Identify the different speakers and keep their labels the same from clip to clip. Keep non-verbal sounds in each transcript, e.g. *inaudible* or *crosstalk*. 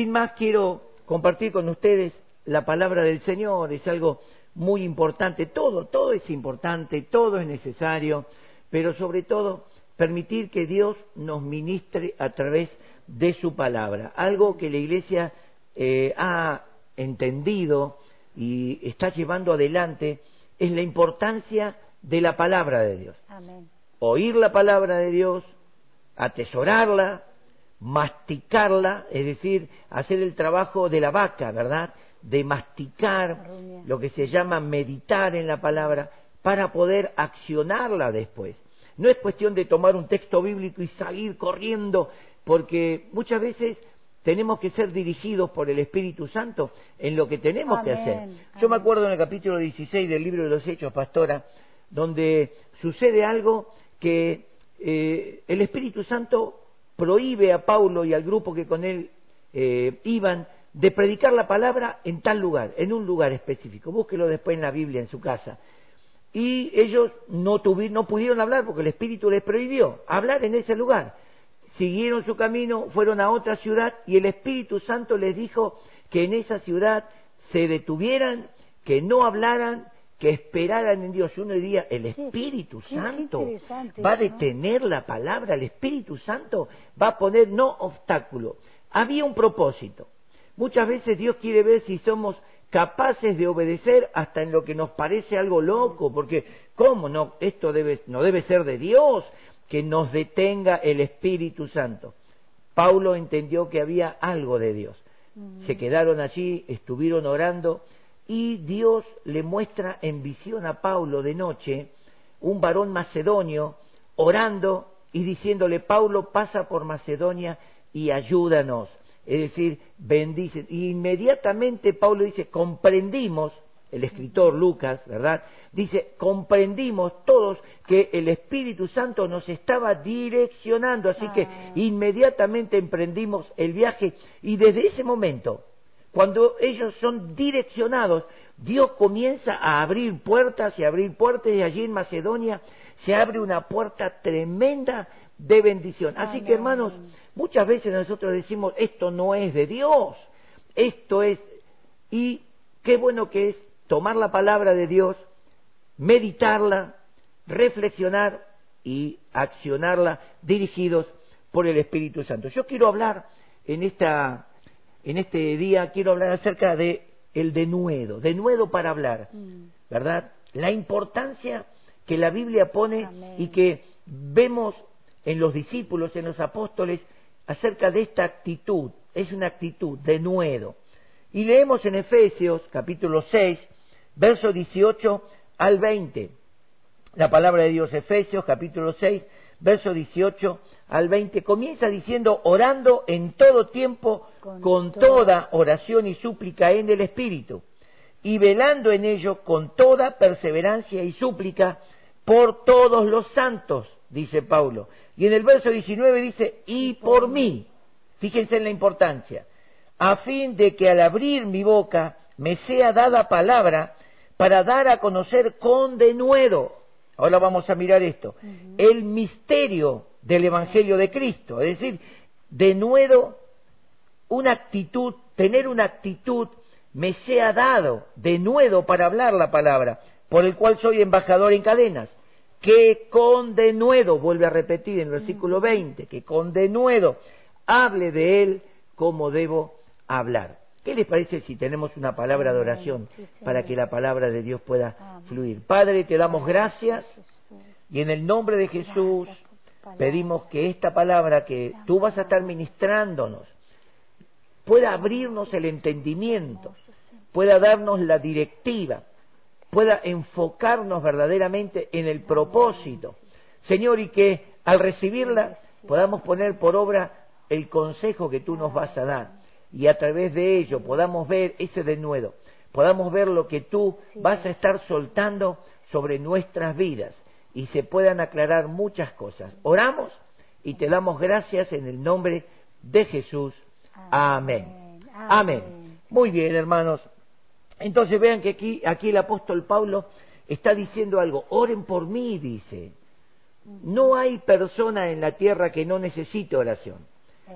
Speaker 1: sin más quiero compartir con ustedes la palabra del Señor, es algo muy importante, todo, todo es importante, todo es necesario, pero sobre todo permitir que Dios nos ministre a través de su palabra, algo que la Iglesia eh, ha entendido y está llevando adelante es la importancia de la palabra de Dios. Oír la palabra de Dios, atesorarla, masticarla, es decir, hacer el trabajo de la vaca, ¿verdad? De masticar lo que se llama meditar en la palabra para poder accionarla después. No es cuestión de tomar un texto bíblico y salir corriendo, porque muchas veces tenemos que ser dirigidos por el Espíritu Santo en lo que tenemos que hacer. Yo me acuerdo en el capítulo 16 del libro de los Hechos, pastora, donde sucede algo que eh, el Espíritu Santo prohíbe a Paulo y al grupo que con él eh, iban de predicar la palabra en tal lugar, en un lugar específico. Búsquelo después en la Biblia, en su casa. Y ellos no, no pudieron hablar porque el Espíritu les prohibió hablar en ese lugar. Siguieron su camino, fueron a otra ciudad y el Espíritu Santo les dijo que en esa ciudad se detuvieran, que no hablaran, que esperaran en Dios. Y uno diría, el Espíritu Santo va a detener la palabra, el Espíritu Santo va a poner no obstáculo. Había un propósito. Muchas veces Dios quiere ver si somos capaces de obedecer hasta en lo que nos parece algo loco, porque ¿cómo no? Esto debe, no debe ser de Dios que nos detenga el Espíritu Santo. Paulo entendió que había algo de Dios. Se quedaron allí, estuvieron orando y Dios le muestra en visión a Paulo de noche un varón macedonio orando y diciéndole, Paulo pasa por Macedonia y ayúdanos. Es decir, bendice. Y inmediatamente Paulo dice, comprendimos, el escritor Lucas, ¿verdad? Dice, comprendimos todos que el Espíritu Santo nos estaba direccionando, así que ah. inmediatamente emprendimos el viaje y desde ese momento cuando ellos son direccionados, Dios comienza a abrir puertas y abrir puertas y allí en Macedonia se abre una puerta tremenda de bendición. Así que hermanos, muchas veces nosotros decimos, esto no es de Dios, esto es, y qué bueno que es tomar la palabra de Dios, meditarla, reflexionar y accionarla dirigidos por el Espíritu Santo. Yo quiero hablar en esta en este día quiero hablar acerca de el denuedo, denuedo para hablar, mm. ¿verdad? La importancia que la Biblia pone y que vemos en los discípulos, en los apóstoles, acerca de esta actitud, es una actitud, denuedo. Y leemos en Efesios capítulo 6, verso 18 al 20, la palabra de Dios, Efesios capítulo 6, verso 18 al 20, comienza diciendo, orando en todo tiempo, con, toda oración y súplica en el Espíritu, y velando en ello con toda perseverancia y súplica por todos los santos, dice Paulo. Y en el verso 19 dice, y por mí, fíjense en la importancia, a fin de que al abrir mi boca me sea dada palabra para dar a conocer con denuedo, ahora vamos a mirar esto, el misterio del Evangelio de Cristo, es decir, de nuevo una actitud, tener una actitud me sea dado de nuevo para hablar la palabra, por el cual soy embajador en cadenas, que con denuedo, vuelve a repetir en el versículo 20, que con denuedo hable de él como debo hablar. ¿Qué les parece si tenemos una palabra de oración para que la palabra de Dios pueda fluir? Padre, te damos gracias y en el nombre de Jesús pedimos que esta palabra que tú vas a estar ministrándonos pueda abrirnos el entendimiento, pueda darnos la directiva, pueda enfocarnos verdaderamente en el propósito. Señor, y que al recibirla podamos poner por obra el consejo que tú nos vas a dar. Y a través de ello podamos ver ese denuedo, podamos ver lo que tú vas a estar soltando sobre nuestras vidas y se puedan aclarar muchas cosas. Oramos y te damos gracias en el nombre de Jesús. Amén. Amén. Muy bien, hermanos. Entonces vean que aquí, aquí el apóstol Pablo está diciendo algo. Oren por mí, dice. No hay persona en la tierra que no necesite oración.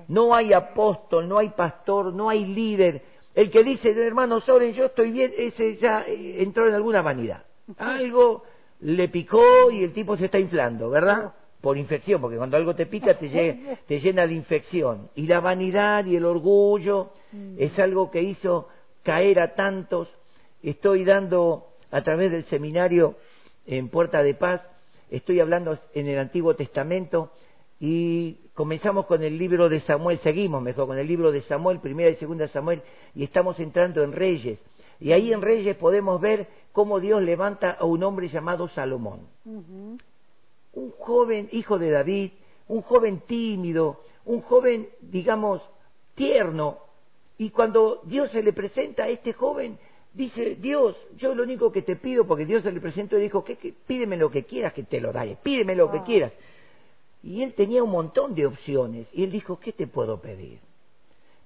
Speaker 1: No hay apóstol, no hay pastor, no hay líder. El que dice, hermano Soren, yo estoy bien, ese ya eh, entró en alguna vanidad. Algo *laughs* le picó y el tipo se está inflando, ¿verdad? Por infección, porque cuando algo te pica te, *laughs* te llena de infección. Y la vanidad y el orgullo
Speaker 2: Mm.
Speaker 1: es algo que hizo caer a tantos. Estoy dando a través del seminario en Puerta de Paz, estoy hablando en el Antiguo Testamento y comenzamos con el libro de Samuel, seguimos mejor con el libro de Samuel, primera y segunda Samuel, y estamos entrando en Reyes. Y ahí en Reyes podemos ver cómo Dios levanta a un hombre llamado Salomón. Un joven hijo de David, un joven tímido, un joven, digamos, tierno. Y cuando Dios se le presenta a este joven, dice, Dios, yo lo único que te pido, porque Dios se le presentó y dijo, ¿qué, qué? pídeme lo que quieras que te lo daré, pídeme lo que
Speaker 2: Ah.
Speaker 1: quieras. Y él tenía un montón de opciones. Y él dijo, ¿qué te puedo pedir?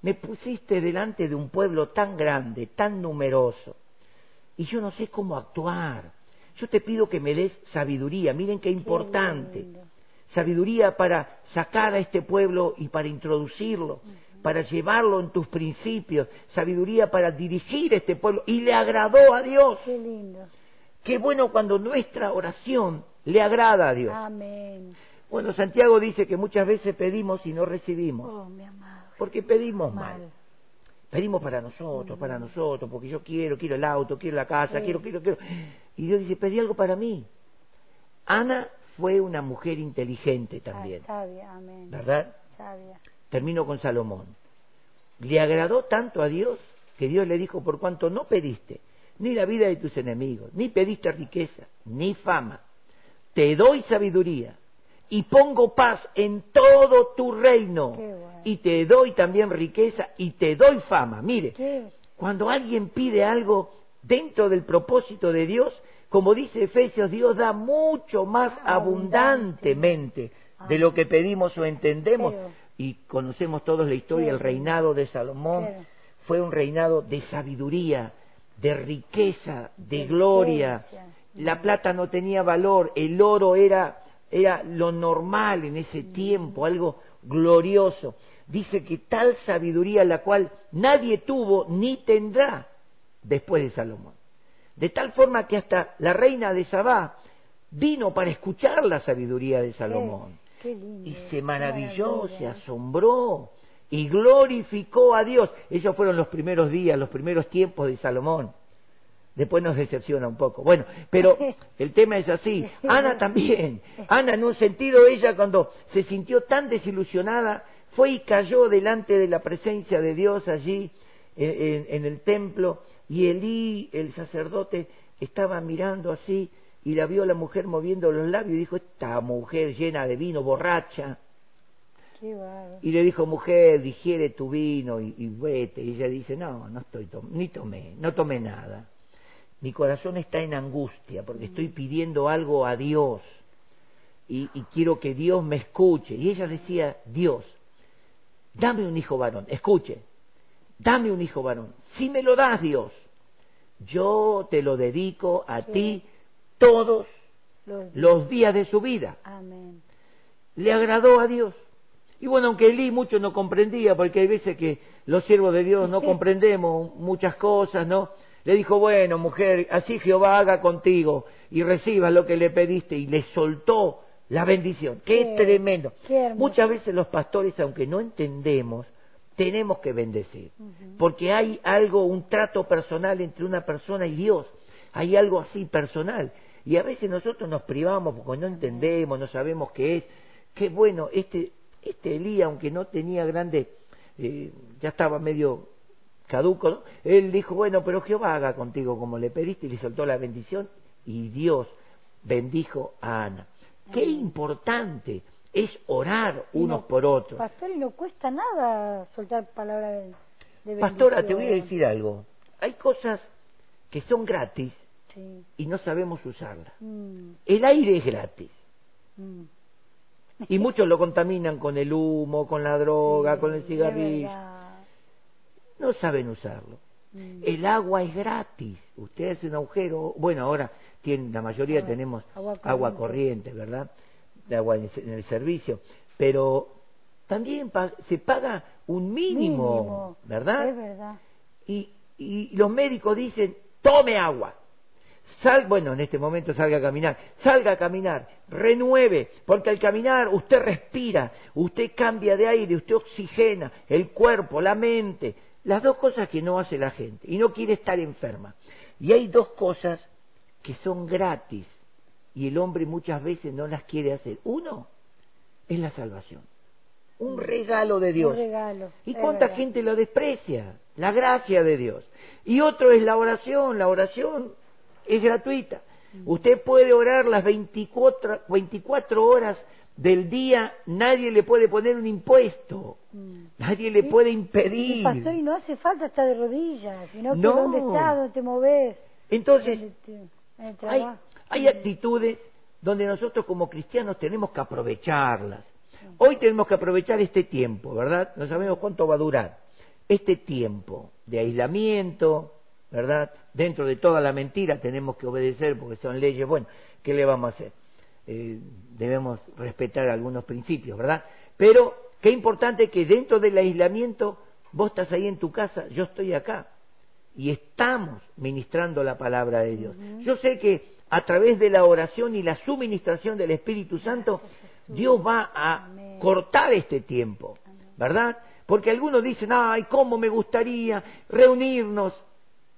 Speaker 1: Me pusiste delante de un pueblo tan grande, tan numeroso, y yo no sé cómo actuar. Yo te pido que me des sabiduría. Miren qué importante. Sabiduría para sacar a este pueblo y para introducirlo, para llevarlo en tus principios. Sabiduría para dirigir este pueblo. Y le agradó a Dios.
Speaker 2: Qué lindo.
Speaker 1: Qué bueno cuando nuestra oración le agrada a Dios.
Speaker 2: Amén.
Speaker 1: Bueno, Santiago dice que muchas veces pedimos y no recibimos,
Speaker 2: Oh, mi amado.
Speaker 1: porque pedimos mal.
Speaker 2: Mal.
Speaker 1: Pedimos para nosotros, para nosotros, porque yo quiero, quiero el auto, quiero la casa,
Speaker 2: Sí.
Speaker 1: quiero, quiero, quiero. Y Dios dice, pedí algo para mí. Ana fue una mujer inteligente también,
Speaker 2: Ah, sabia, amén.
Speaker 1: ¿verdad?
Speaker 2: Sabia.
Speaker 1: Termino con Salomón. Le agradó tanto a Dios que Dios le dijo, por cuanto no pediste ni la vida de tus enemigos, ni pediste riqueza, ni fama, te doy sabiduría y pongo paz en todo tu reino
Speaker 2: bueno.
Speaker 1: y te doy también riqueza y te doy fama. Mire,
Speaker 2: ¿Qué?
Speaker 1: cuando alguien pide algo dentro del propósito de Dios, como dice Efesios, Dios da mucho más abundantemente de lo que pedimos o entendemos.
Speaker 2: Pero-
Speaker 1: Y conocemos todos la historia, el
Speaker 2: Pero-
Speaker 1: reinado de Salomón
Speaker 2: pero-
Speaker 1: fue un reinado de sabiduría, de riqueza, de
Speaker 2: De
Speaker 1: gloria. La plata no tenía valor, el oro era, era lo normal en ese tiempo, algo glorioso. Dice que tal sabiduría la cual nadie tuvo ni tendrá después de Salomón. De tal forma que hasta la reina de Sabá vino para escuchar la sabiduría de Salomón.
Speaker 2: Qué, qué lindo.
Speaker 1: Y se maravilló, se asombró y glorificó a Dios. Esos fueron los primeros días, los primeros tiempos de Salomón. Después nos decepciona un poco. Bueno, pero *laughs* el tema es así. Ana también. Ana en un sentido, ella cuando se sintió tan desilusionada, fue y cayó delante de la presencia de Dios allí en, en- en el templo y Elí, el sacerdote, estaba mirando así y la vio la mujer moviendo los labios y dijo, esta mujer llena de vino, borracha.
Speaker 2: Qué.
Speaker 1: Y le dijo, mujer, digiere tu vino y, y vete. Y ella dice, no, no estoy, tom- ni tomé, no tomé nada. Mi corazón está en angustia porque estoy pidiendo algo a Dios y, y quiero que Dios me escuche. Y ella decía, Dios, dame un hijo varón, escuche, dame un hijo varón. Si me lo das, Dios, yo te lo dedico a
Speaker 2: Sí.
Speaker 1: ti todos
Speaker 2: Los-
Speaker 1: los días de su vida
Speaker 2: Amén.
Speaker 1: le agradó a Dios. Y bueno, aunque Elí mucho no comprendía, porque hay veces que los siervos de Dios no *laughs* comprendemos muchas cosas, ¿no? Le dijo, bueno, mujer, así Jehová haga contigo y reciba lo que le pediste y le soltó la bendición. ¡Qué
Speaker 2: Qué-
Speaker 1: tremendo!
Speaker 2: qué.
Speaker 1: Muchas veces los pastores, aunque no entendemos, tenemos que bendecir, porque hay algo, un trato personal entre una persona y Dios, hay algo así personal. Y a veces nosotros nos privamos porque no entendemos, no sabemos qué es. Qué bueno, este, este Elías, aunque no tenía grande, eh, ya estaba medio caduco, ¿no? Él dijo, bueno, pero Jehová haga contigo como le pediste y le soltó la bendición y Dios bendijo a Ana. Qué importante es orar unos
Speaker 2: no-
Speaker 1: por otros.
Speaker 2: Pastor, y no cuesta nada soltar palabra de, de
Speaker 1: Pastora, te voy a
Speaker 2: bendición.
Speaker 1: decir algo. Hay cosas que son gratis
Speaker 2: Sí.
Speaker 1: y no sabemos usarlas.
Speaker 2: Mm,
Speaker 1: El aire es gratis
Speaker 2: mm.
Speaker 1: y muchos lo contaminan con el humo, con la droga,
Speaker 2: Sí,
Speaker 1: con el cigarrillo. No saben usarlo.
Speaker 2: Mm.
Speaker 1: El agua es gratis. Usted hace un agujero. Bueno, ahora tienen, la mayoría
Speaker 2: Agua-
Speaker 1: tenemos
Speaker 2: agua
Speaker 1: agua
Speaker 2: corriente.
Speaker 1: corriente, ¿verdad? De agua en el, en el servicio. Pero también pa- se paga un mínimo,
Speaker 2: Mínimo.
Speaker 1: ¿verdad?
Speaker 2: Es verdad.
Speaker 1: y, y los médicos dicen, tome agua. Sal, bueno, en este momento salga a caminar, salga a caminar, renueve, porque al caminar usted respira, usted cambia de aire, usted oxigena el cuerpo, la mente, las dos cosas que no hace la gente y no quiere estar enferma. Y hay dos cosas que son gratis y el hombre muchas veces no las quiere hacer. Uno es la salvación, un regalo de Dios.
Speaker 2: Un regalo.
Speaker 1: ¿Y cuánta
Speaker 2: verdad.
Speaker 1: gente lo desprecia? La gracia de Dios. Y otro es la oración. La oración es gratuita. Usted puede orar las 24, 24 horas del día, nadie le puede poner un impuesto,
Speaker 2: Mm.
Speaker 1: nadie le puede
Speaker 2: Y,
Speaker 1: impedir.
Speaker 2: pastor, y no hace falta estar de rodillas, sino que
Speaker 1: No.
Speaker 2: dónde estás, dónde te moves,
Speaker 1: Entonces,
Speaker 2: en el
Speaker 1: hay, hay actitudes donde nosotros como cristianos tenemos que aprovecharlas. Hoy tenemos que aprovechar este tiempo, ¿verdad? No sabemos cuánto va a durar. Este tiempo de aislamiento, ¿verdad? Dentro de toda la mentira tenemos que obedecer porque son leyes. Bueno, ¿qué le vamos a hacer? Eh, debemos respetar algunos principios, ¿verdad? Pero qué importante que dentro del aislamiento vos estás ahí en tu casa, yo estoy acá y estamos ministrando la palabra de Dios. Yo sé que a través de la oración y la suministración del Espíritu Santo, Dios va a
Speaker 2: Amén.
Speaker 1: cortar este tiempo, ¿verdad? Porque algunos dicen, ay, cómo me gustaría reunirnos.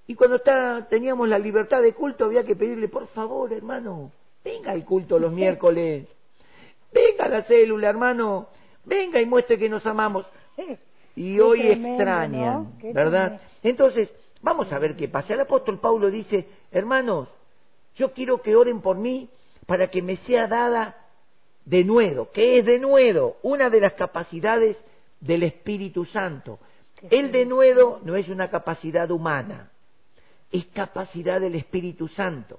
Speaker 1: Y cuando está, teníamos la libertad de culto, había que pedirle, por favor, hermano, venga al culto los miércoles, venga a la célula, hermano, venga y muestre que nos amamos y
Speaker 2: Qué
Speaker 1: hoy
Speaker 2: tremendo,
Speaker 1: extrañan, ¿verdad?
Speaker 2: tremendo.
Speaker 1: Entonces, vamos a ver qué pasa. El apóstol Pablo dice, hermanos, yo quiero que oren por mí para que me sea dada de nuevo, que es de nuevo una de las capacidades del Espíritu Santo. El de nuevo no es una capacidad humana, es capacidad del Espíritu Santo.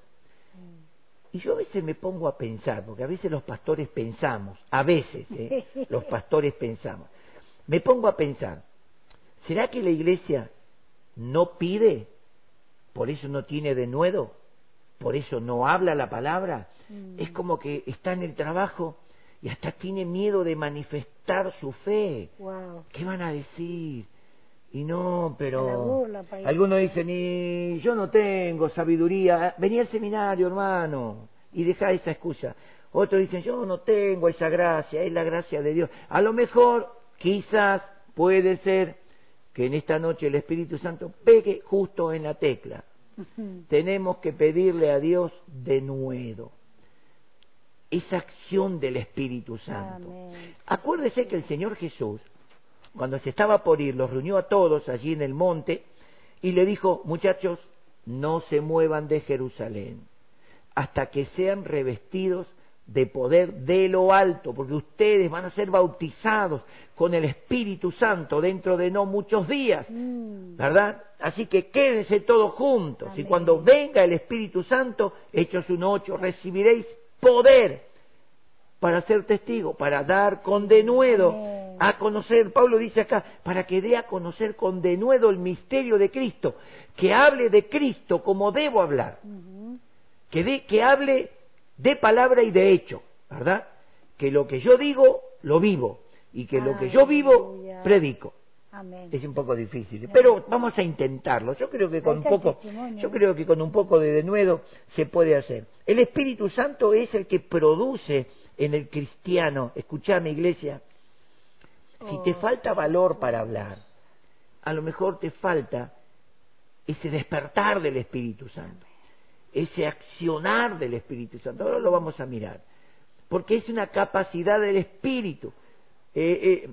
Speaker 1: Y yo a veces me pongo a pensar, porque a veces los pastores pensamos, a veces ¿eh? *laughs* los pastores pensamos, me pongo a pensar, ¿será que la iglesia no pide? ¿Por eso no tiene de nuevo? ¿Por eso no habla la palabra?
Speaker 2: Mm.
Speaker 1: Es como que está en el trabajo y hasta tiene miedo de manifestar su fe.
Speaker 2: Wow.
Speaker 1: ¿Qué van a decir? Y no, pero
Speaker 2: burla,
Speaker 1: algunos dicen, y yo no tengo sabiduría, vení al seminario, hermano, y deja esa excusa. Otros dicen, yo no tengo esa gracia, es la gracia de Dios. A lo mejor, quizás, puede ser que en esta noche el Espíritu Santo pegue justo en la tecla. Tenemos que pedirle a Dios de nuevo esa acción del Espíritu Santo.
Speaker 2: Amén.
Speaker 1: Acuérdese que el Señor Jesús, cuando se estaba por ir, los reunió a todos allí en el monte y le dijo, muchachos, no se muevan de Jerusalén hasta que sean revestidos de poder de lo alto, porque ustedes van a ser bautizados con el Espíritu Santo dentro de no muchos días,
Speaker 2: Mm.
Speaker 1: ¿verdad? Así que quédense todos juntos y cuando venga el Espíritu Santo, Hechos 1.8, recibiréis poder para ser testigo, para dar con denuedo. A conocer, Pablo dice acá, para que dé a conocer con denuedo el misterio de Cristo, que hable de Cristo como debo hablar, que, dé- que hable de palabra y de hecho, ¿verdad? Que lo que yo digo, lo vivo, y que lo que yo vivo, predico.
Speaker 2: Amén.
Speaker 1: Es un poco difícil, pero vamos a intentarlo. Yo creo que con un poco, yo creo que con un poco de denuedo se puede hacer. El Espíritu Santo es el que produce en el cristiano, escuchame iglesia, si te falta valor para hablar, a lo mejor te falta ese despertar del Espíritu Santo, ese accionar del Espíritu Santo. Ahora lo vamos a mirar, porque es una capacidad del Espíritu. Eh, eh,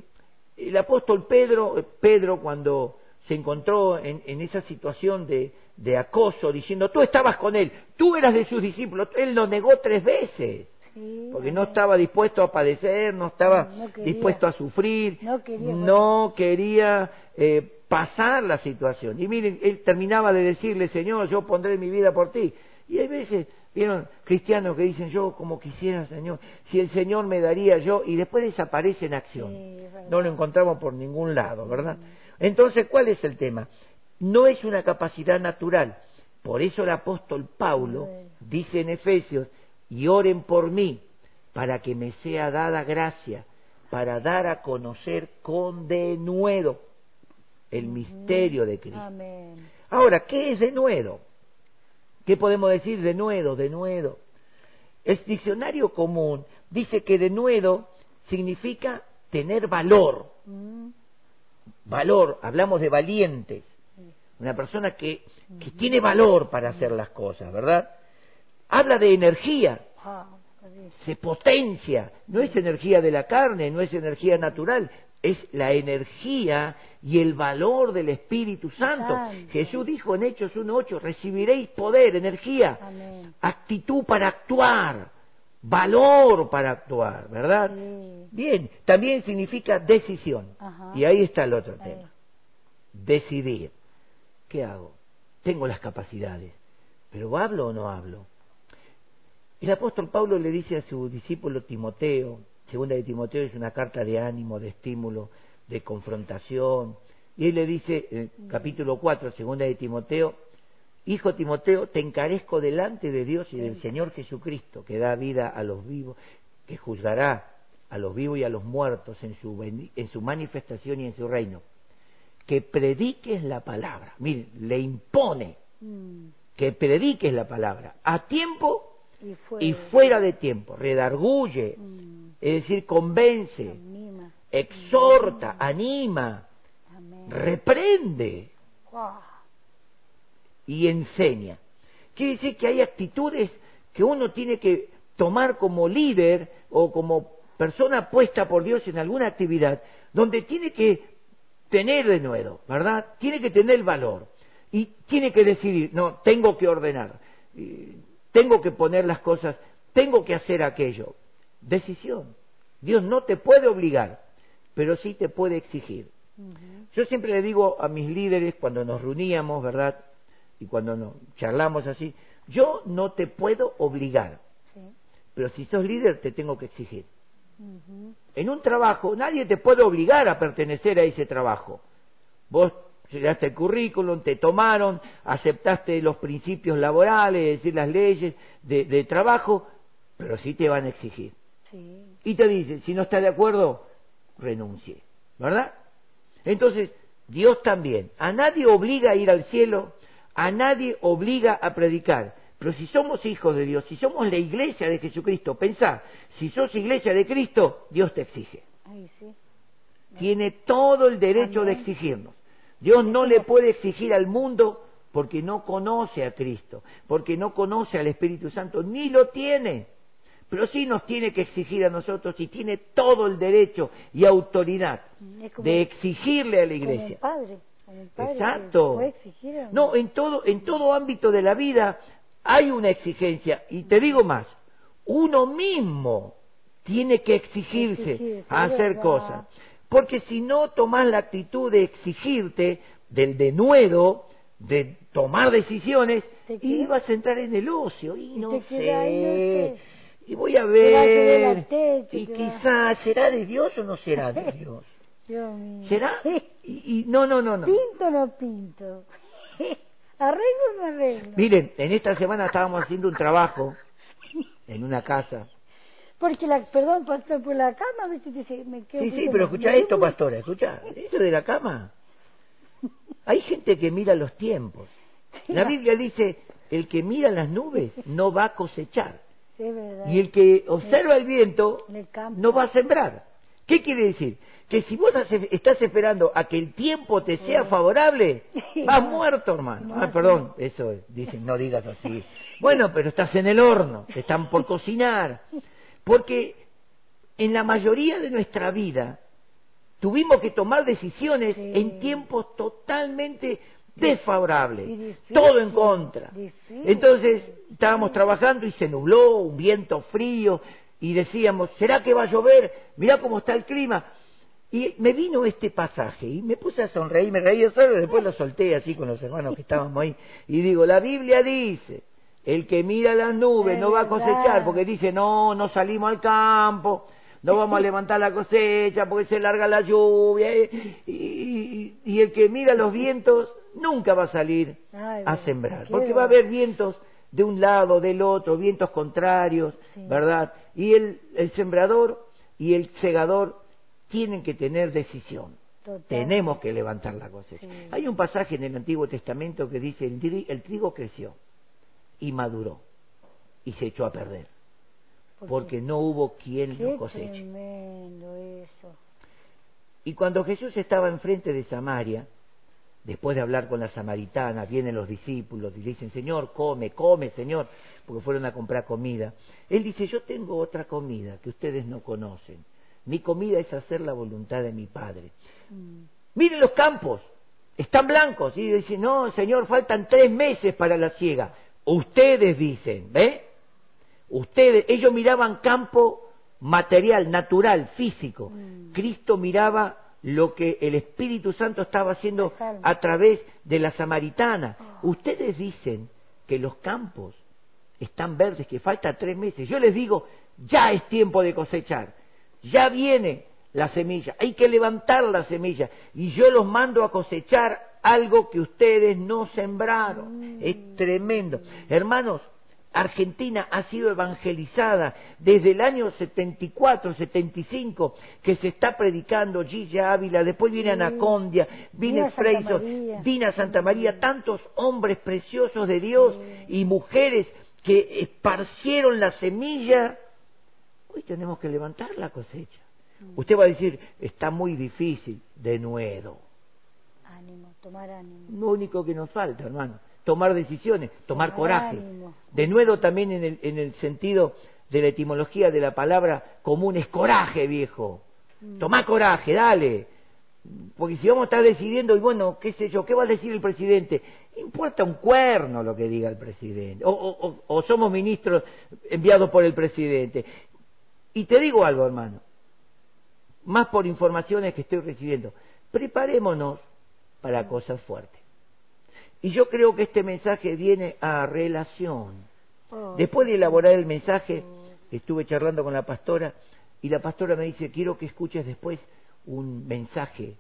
Speaker 1: el apóstol Pedro, eh, Pedro cuando se encontró en, en esa situación de, de acoso, diciendo, tú estabas con él, tú eras de sus discípulos, él lo negó tres veces
Speaker 2: Sí,
Speaker 1: porque no estaba dispuesto a padecer, no estaba
Speaker 2: No quería.
Speaker 1: dispuesto a sufrir,
Speaker 2: No quería,
Speaker 1: no quería, eh, pasar la situación. Y miren, él terminaba de decirle, Señor, yo pondré mi vida por ti. Y hay veces, vieron, cristianos que dicen, yo como quisiera, Señor, si el Señor me daría yo, y después desaparece en acción.
Speaker 2: Sí,
Speaker 1: no lo encontramos por ningún lado, ¿verdad? Entonces, ¿cuál es el tema? No es una capacidad natural. Por eso el apóstol Paulo dice en Efesios, y oren por mí, para que me sea dada gracia para dar a conocer con denuedo el misterio de Cristo.
Speaker 2: Amén.
Speaker 1: Ahora, ¿qué es denuedo? ¿Qué podemos decir denuedo, denuedo? El diccionario común dice que denuedo significa tener valor. Valor, hablamos de valientes. Una persona que, que tiene valor para hacer las cosas, ¿verdad? Habla de energía,
Speaker 2: ah,
Speaker 1: se potencia, no es energía de la carne, no es energía natural, es la energía y el valor del Espíritu Santo. Jesús dijo en Hechos 1.8, recibiréis poder, energía,
Speaker 2: Amén.
Speaker 1: actitud para actuar, valor para actuar, ¿verdad?
Speaker 2: Sí.
Speaker 1: Bien, también significa decisión.
Speaker 2: Ajá.
Speaker 1: Y ahí está el otro
Speaker 2: Ahí.
Speaker 1: tema. Decidir. ¿Qué hago? Tengo las capacidades, pero ¿hablo o no hablo? El apóstol Pablo le dice a su discípulo Timoteo, segunda de Timoteo es una carta de ánimo, de estímulo, de confrontación, y él le dice, en capítulo 4, segunda de Timoteo, Hijo Timoteo, te encarezco delante de Dios y del Señor Jesucristo, que da vida a los vivos, que juzgará a los vivos y a los muertos en su, en su manifestación y en su reino. Que prediques la palabra. Mire, le impone
Speaker 2: Mm,
Speaker 1: que prediques la palabra a tiempo
Speaker 2: Y fuera.
Speaker 1: y fuera de tiempo. Redarguye,
Speaker 2: Mm,
Speaker 1: es decir, convence,
Speaker 2: anima.
Speaker 1: exhorta, anima, reprende y enseña. Quiere decir que hay actitudes que uno tiene que tomar como líder o como persona puesta por Dios en alguna actividad, donde tiene que tener de nuevo, ¿verdad? Tiene que tener valor y tiene que decidir, no, tengo que ordenar, tengo que poner las cosas, tengo que hacer aquello. Decisión. Dios no te puede obligar, pero sí te puede exigir. Yo siempre le digo a mis líderes cuando nos reuníamos, ¿verdad? Y cuando nos charlamos así, yo no te puedo obligar,
Speaker 2: Sí.
Speaker 1: pero si sos líder te tengo que exigir. En un trabajo nadie te puede obligar a pertenecer a ese trabajo. Vos llegaste el currículum, te tomaron, aceptaste los principios laborales, es decir, las leyes de, de trabajo, pero sí te van a exigir.
Speaker 2: Sí.
Speaker 1: Y te dicen, si no estás de acuerdo, renuncie, ¿verdad? Entonces, Dios también, a nadie obliga a ir al cielo, a nadie obliga a predicar. Pero si somos hijos de Dios, si somos la iglesia de Jesucristo, pensá, si sos iglesia de Cristo, Dios te exige.
Speaker 2: Sí.
Speaker 1: Tiene todo el derecho de exigirnos. Dios no le puede exigir al mundo porque no conoce a Cristo, porque no conoce al Espíritu Santo, ni lo tiene. Pero sí nos tiene que exigir a nosotros y tiene todo el derecho y autoridad
Speaker 2: como,
Speaker 1: de exigirle a la iglesia.
Speaker 2: padre. Como un padre
Speaker 1: Exacto. No, en todo, en todo ámbito de la vida hay una exigencia. Y te digo más, uno mismo tiene que exigirse a hacer cosas. Porque si no tomas la actitud de exigirte, del denuedo, de tomar decisiones, y vas a entrar en el ocio, y no
Speaker 2: ahí,
Speaker 1: sé, y voy a ver,
Speaker 2: techo,
Speaker 1: y quizás, ¿será de Dios o no será de *laughs* Dios?
Speaker 2: Dios mío.
Speaker 1: ¿Será? *laughs* Y, y no, no, no, no.
Speaker 2: ¿Pinto o no pinto? *laughs* ¿Arreglo o no arreglo?
Speaker 1: Miren, en esta semana estábamos haciendo un trabajo en una casa.
Speaker 2: Porque la, perdón, pastor, por la cama a veces dice, me quedo...
Speaker 1: Sí, sí, pero escucha esto,
Speaker 2: muy-
Speaker 1: pastora, escucha, eso de la cama. Hay gente que mira los tiempos. La Biblia dice, el que mira las nubes no va a cosechar.
Speaker 2: Sí.
Speaker 1: Y el que observa el viento no va a sembrar. ¿Qué quiere decir? Que si vos estás esperando a que el tiempo te sea favorable, vas muerto, hermano.
Speaker 2: No,
Speaker 1: Ah, perdón, eso es, dicen, no digas así. Bueno, pero estás en el horno, te están por cocinar. Porque en la mayoría de nuestra vida tuvimos que tomar decisiones
Speaker 2: Sí.
Speaker 1: en tiempos totalmente desfavorables,
Speaker 2: difícil,
Speaker 1: todo en contra.
Speaker 2: difícil.
Speaker 1: Entonces estábamos trabajando y se nubló, un viento frío, y decíamos, ¿será que va a llover? Mirá cómo está el clima. Y me vino este pasaje y me puse a sonreír, me reí solo, después lo solté así con los hermanos que estábamos ahí. Y digo, la Biblia dice, el que mira las nubes
Speaker 2: Es
Speaker 1: no va a
Speaker 2: verdad.
Speaker 1: cosechar, porque dice, no, no salimos al campo, no vamos a *laughs* levantar la cosecha porque se larga la lluvia. eh, Y, y- y el que mira los vientos nunca va a salir
Speaker 2: Ay,
Speaker 1: a sembrar, porque va a haber vientos de un lado, del otro, vientos contrarios,
Speaker 2: Sí.
Speaker 1: ¿verdad? Y el, el sembrador y el segador tienen que tener decisión.
Speaker 2: Total.
Speaker 1: Tenemos que levantar la cosecha.
Speaker 2: Sí.
Speaker 1: Hay un pasaje en el Antiguo Testamento que dice, el, el trigo creció y maduró y se echó a perder, porque no hubo quien
Speaker 2: Qué
Speaker 1: lo coseche.
Speaker 2: tremendo eso.
Speaker 1: Y cuando Jesús estaba enfrente de Samaria, después de hablar con la samaritana, vienen los discípulos y le dicen, Señor, come, come, Señor, porque fueron a comprar comida. Él dice, yo tengo otra comida que ustedes no conocen. Mi comida es hacer la voluntad de mi Padre.
Speaker 2: Mm.
Speaker 1: Miren los campos, están blancos. Y dice, no, Señor, faltan tres meses para la siega. Ustedes dicen, ¿ve? Ustedes, ellos miraban campo material, natural, físico.
Speaker 2: Mm.
Speaker 1: Cristo miraba lo que el Espíritu Santo estaba haciendo a través de la samaritana. Ustedes dicen que los campos están verdes, que falta tres meses. Yo les digo, ya es tiempo de cosechar. Ya viene la semilla. Hay que levantar la semilla. Y yo los mando a cosechar algo que ustedes no sembraron. Es tremendo. Hermanos, Argentina ha sido evangelizada desde el año 74, 75, que se está predicando Gilla Ávila, después viene. Anacondia, viene
Speaker 2: María.
Speaker 1: Dina Santa María, tantos hombres preciosos de Dios y mujeres que esparcieron la semilla. Hoy tenemos que levantar la cosecha. Usted va a decir, está muy difícil, de nuevo.
Speaker 2: Ánimo, tomar ánimo.
Speaker 1: Lo único que nos falta, hermano, tomar decisiones, tomar
Speaker 2: Tomar
Speaker 1: coraje.
Speaker 2: ánimo.
Speaker 1: De nuevo también en el, en el sentido de la etimología de la palabra común es coraje, viejo.
Speaker 2: Mm.
Speaker 1: Tomá coraje, dale. Porque si vamos a estar decidiendo, y bueno, qué sé yo, ¿qué va a decir el presidente? Importa un cuerno lo que diga el presidente. O, o- o- o somos ministros enviados por el presidente. Y te digo algo, hermano, más por informaciones que estoy recibiendo. Preparémonos para cosas fuertes. Y yo creo que este mensaje viene a relación.
Speaker 2: Oh,
Speaker 1: Después de elaborar el mensaje, estuve charlando con la pastora y la pastora me dice, quiero que escuches después un mensaje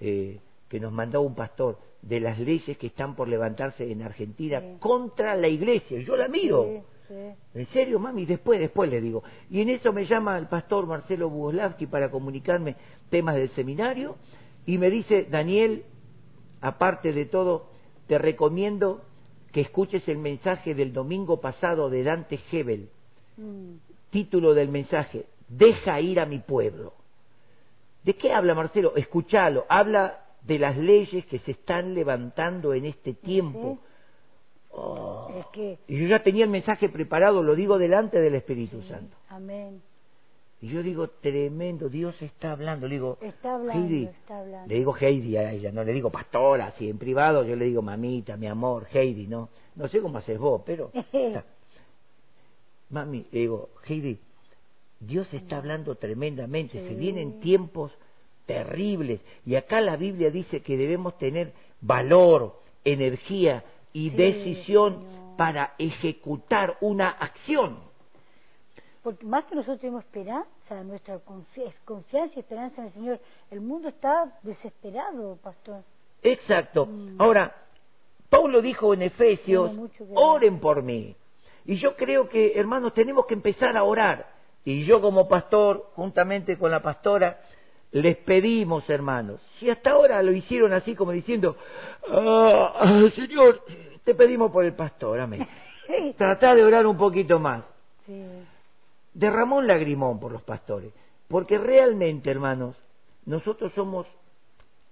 Speaker 1: eh, que nos mandó un pastor de las leyes que están por levantarse en Argentina
Speaker 2: Sí.
Speaker 1: contra la iglesia. Yo la miro.
Speaker 2: sí, sí.
Speaker 1: ¿En serio, mami? Después, después le digo. Y en eso me llama el pastor Marcelo Bugoslavski para comunicarme temas del seminario y me dice, Daniel, aparte de todo, te recomiendo que escuches el mensaje del domingo pasado de Dante Hebel.
Speaker 2: Mm.
Speaker 1: Título del mensaje, Deja ir a mi pueblo. ¿De qué habla Marcelo? Escuchalo. Habla de las leyes que se están levantando en este tiempo. Oh.
Speaker 2: Es que,
Speaker 1: Y yo ya tenía el mensaje preparado, lo digo delante del Espíritu Santo.
Speaker 2: amén.
Speaker 1: Y yo digo, tremendo, Dios está hablando. Le digo,
Speaker 2: Está hablando,
Speaker 1: Heidi,
Speaker 2: está hablando.
Speaker 1: le digo Heidi a ella, no le digo pastora, así en privado yo le digo mamita, mi amor, Heidi, no. No sé cómo haces vos, pero... *laughs* está. Mami, le digo, Heidi, Dios está hablando tremendamente, se vienen tiempos terribles. Y acá la Biblia dice que debemos tener valor, energía y
Speaker 2: Sí,
Speaker 1: decisión
Speaker 2: Señor.
Speaker 1: para ejecutar una acción.
Speaker 2: Porque más que nosotros tenemos esperanza, nuestra confi- confianza y esperanza en el Señor, el mundo está desesperado, pastor.
Speaker 1: Exacto.
Speaker 2: Mm.
Speaker 1: Ahora, Pablo dijo en Efesios, oren por mí. Y yo creo que, hermanos, tenemos que empezar a orar. Y yo como pastor, juntamente con la pastora, les pedimos, hermanos, si hasta ahora lo hicieron así como diciendo, "Ah, ah, Señor, te pedimos por el pastor, amén. *laughs* Tratá de orar un poquito más.
Speaker 2: Sí,
Speaker 1: Derramó un lagrimón por los pastores. Porque realmente, hermanos, nosotros somos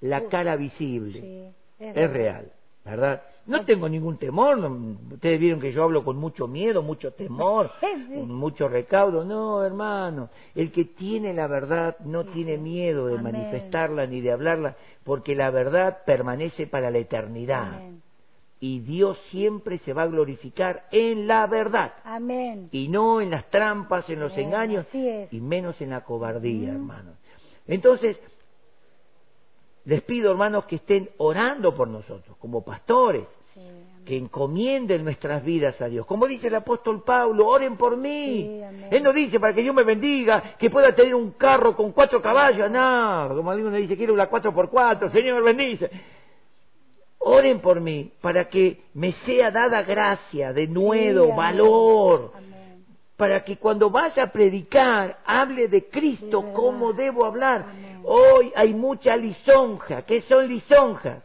Speaker 1: la cara visible.
Speaker 2: sí.
Speaker 1: Es real, ¿verdad? No tengo ningún temor, no- ustedes vieron que yo hablo con mucho miedo, mucho temor, *laughs*
Speaker 2: Sí.
Speaker 1: mucho recaudo. No, hermano, el que tiene la verdad no tiene miedo de
Speaker 2: Amén.
Speaker 1: manifestarla ni de hablarla, porque la verdad permanece para la eternidad.
Speaker 2: Amén.
Speaker 1: Y Dios siempre se va a glorificar en la verdad
Speaker 2: Amén.
Speaker 1: y no en las trampas, en los engaños y menos en la cobardía, hermanos. Entonces, les pido, hermanos, que estén orando por nosotros, como pastores,
Speaker 2: Sí,
Speaker 1: que encomienden nuestras vidas a Dios. Como dice el apóstol Pablo, oren por mí.
Speaker 2: Sí.
Speaker 1: Él no dice para que Dios me bendiga, que pueda tener un carro con cuatro caballos, no, como alguno dice, quiero una cuatro por cuatro, Señor bendice. Oren por mí para que me sea dada gracia, de nuevo,
Speaker 2: Sí,
Speaker 1: valor,
Speaker 2: Amén.
Speaker 1: para que cuando vaya a predicar hable de Cristo
Speaker 2: Sí,
Speaker 1: como debo hablar.
Speaker 2: Amén.
Speaker 1: Hoy hay mucha lisonja. ¿Qué son lisonjas?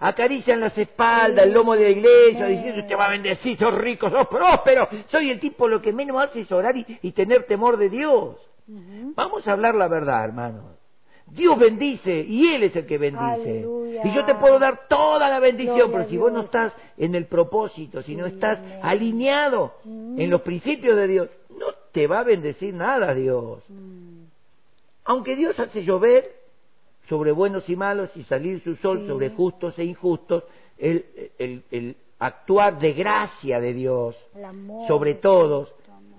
Speaker 1: Acarician las espaldas, el lomo de la iglesia, diciendo, usted va a bendecir, sos rico, sos próspero. Soy el tipo, lo que menos hace es orar y, tener temor de Dios. Vamos a hablar la verdad, hermanos. Dios bendice y Él es el que bendice. Y yo te puedo dar toda la bendición, pero si vos no estás en el propósito, si no estás alineado en los principios de Dios, no te va a bendecir nada Dios. Mm. Aunque Dios hace llover sobre buenos y malos y salir su sol sobre justos e injustos, el, el, actuar de gracia de Dios sobre todos,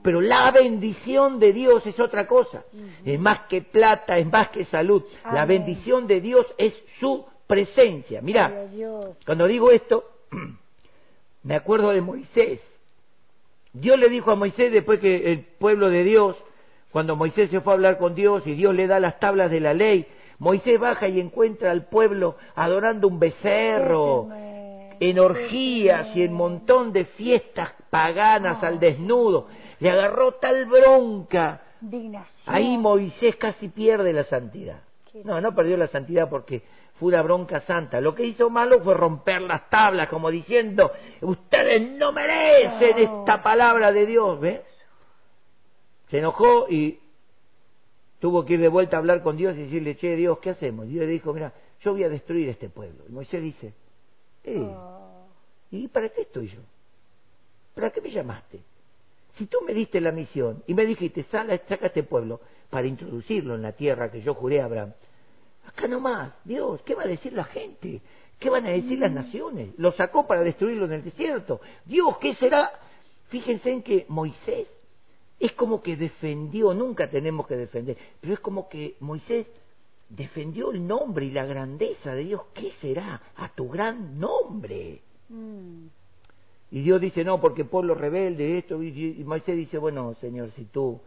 Speaker 1: pero la bendición de Dios es otra cosa. Es más que plata, es más que salud. La bendición de Dios es su presencia. Mira, cuando digo esto, *clears throat* me acuerdo de Moisés. Dios le dijo a Moisés después que el pueblo de Dios, cuando Moisés se fue a hablar con Dios y Dios le da las tablas de la ley, Moisés baja y encuentra al pueblo adorando un becerro, en orgías y en montón de fiestas paganas al desnudo le agarró tal bronca. Ahí Moisés casi pierde la santidad. No, no perdió la santidad porque fue una bronca santa. Lo que hizo malo fue romper las tablas, como diciendo, ustedes no merecen esta palabra de Dios, ¿ves? Se enojó y tuvo que ir de vuelta a hablar con Dios y decirle, che, Dios, ¿qué hacemos? Dios le dijo, mira, yo voy a destruir este pueblo. Y Moisés dice, eh, oh. ¿y para qué estoy yo? ¿Para qué me llamaste? Si tú me diste la misión y me dijiste, sala, saca este pueblo para introducirlo en la tierra que yo juré a Abraham, acá nomás, Dios, ¿qué va a decir la gente? ¿Qué van a decir las mm. naciones? Lo sacó para destruirlo en el desierto. Dios, ¿qué será? Fíjense en que Moisés es como que defendió, nunca tenemos que defender, pero es como que Moisés defendió el nombre y la grandeza de Dios. ¿Qué será a tu gran nombre? Mm. Y Dios dice, no, porque pueblo rebelde, esto, y Moisés dice, bueno, Señor, si tú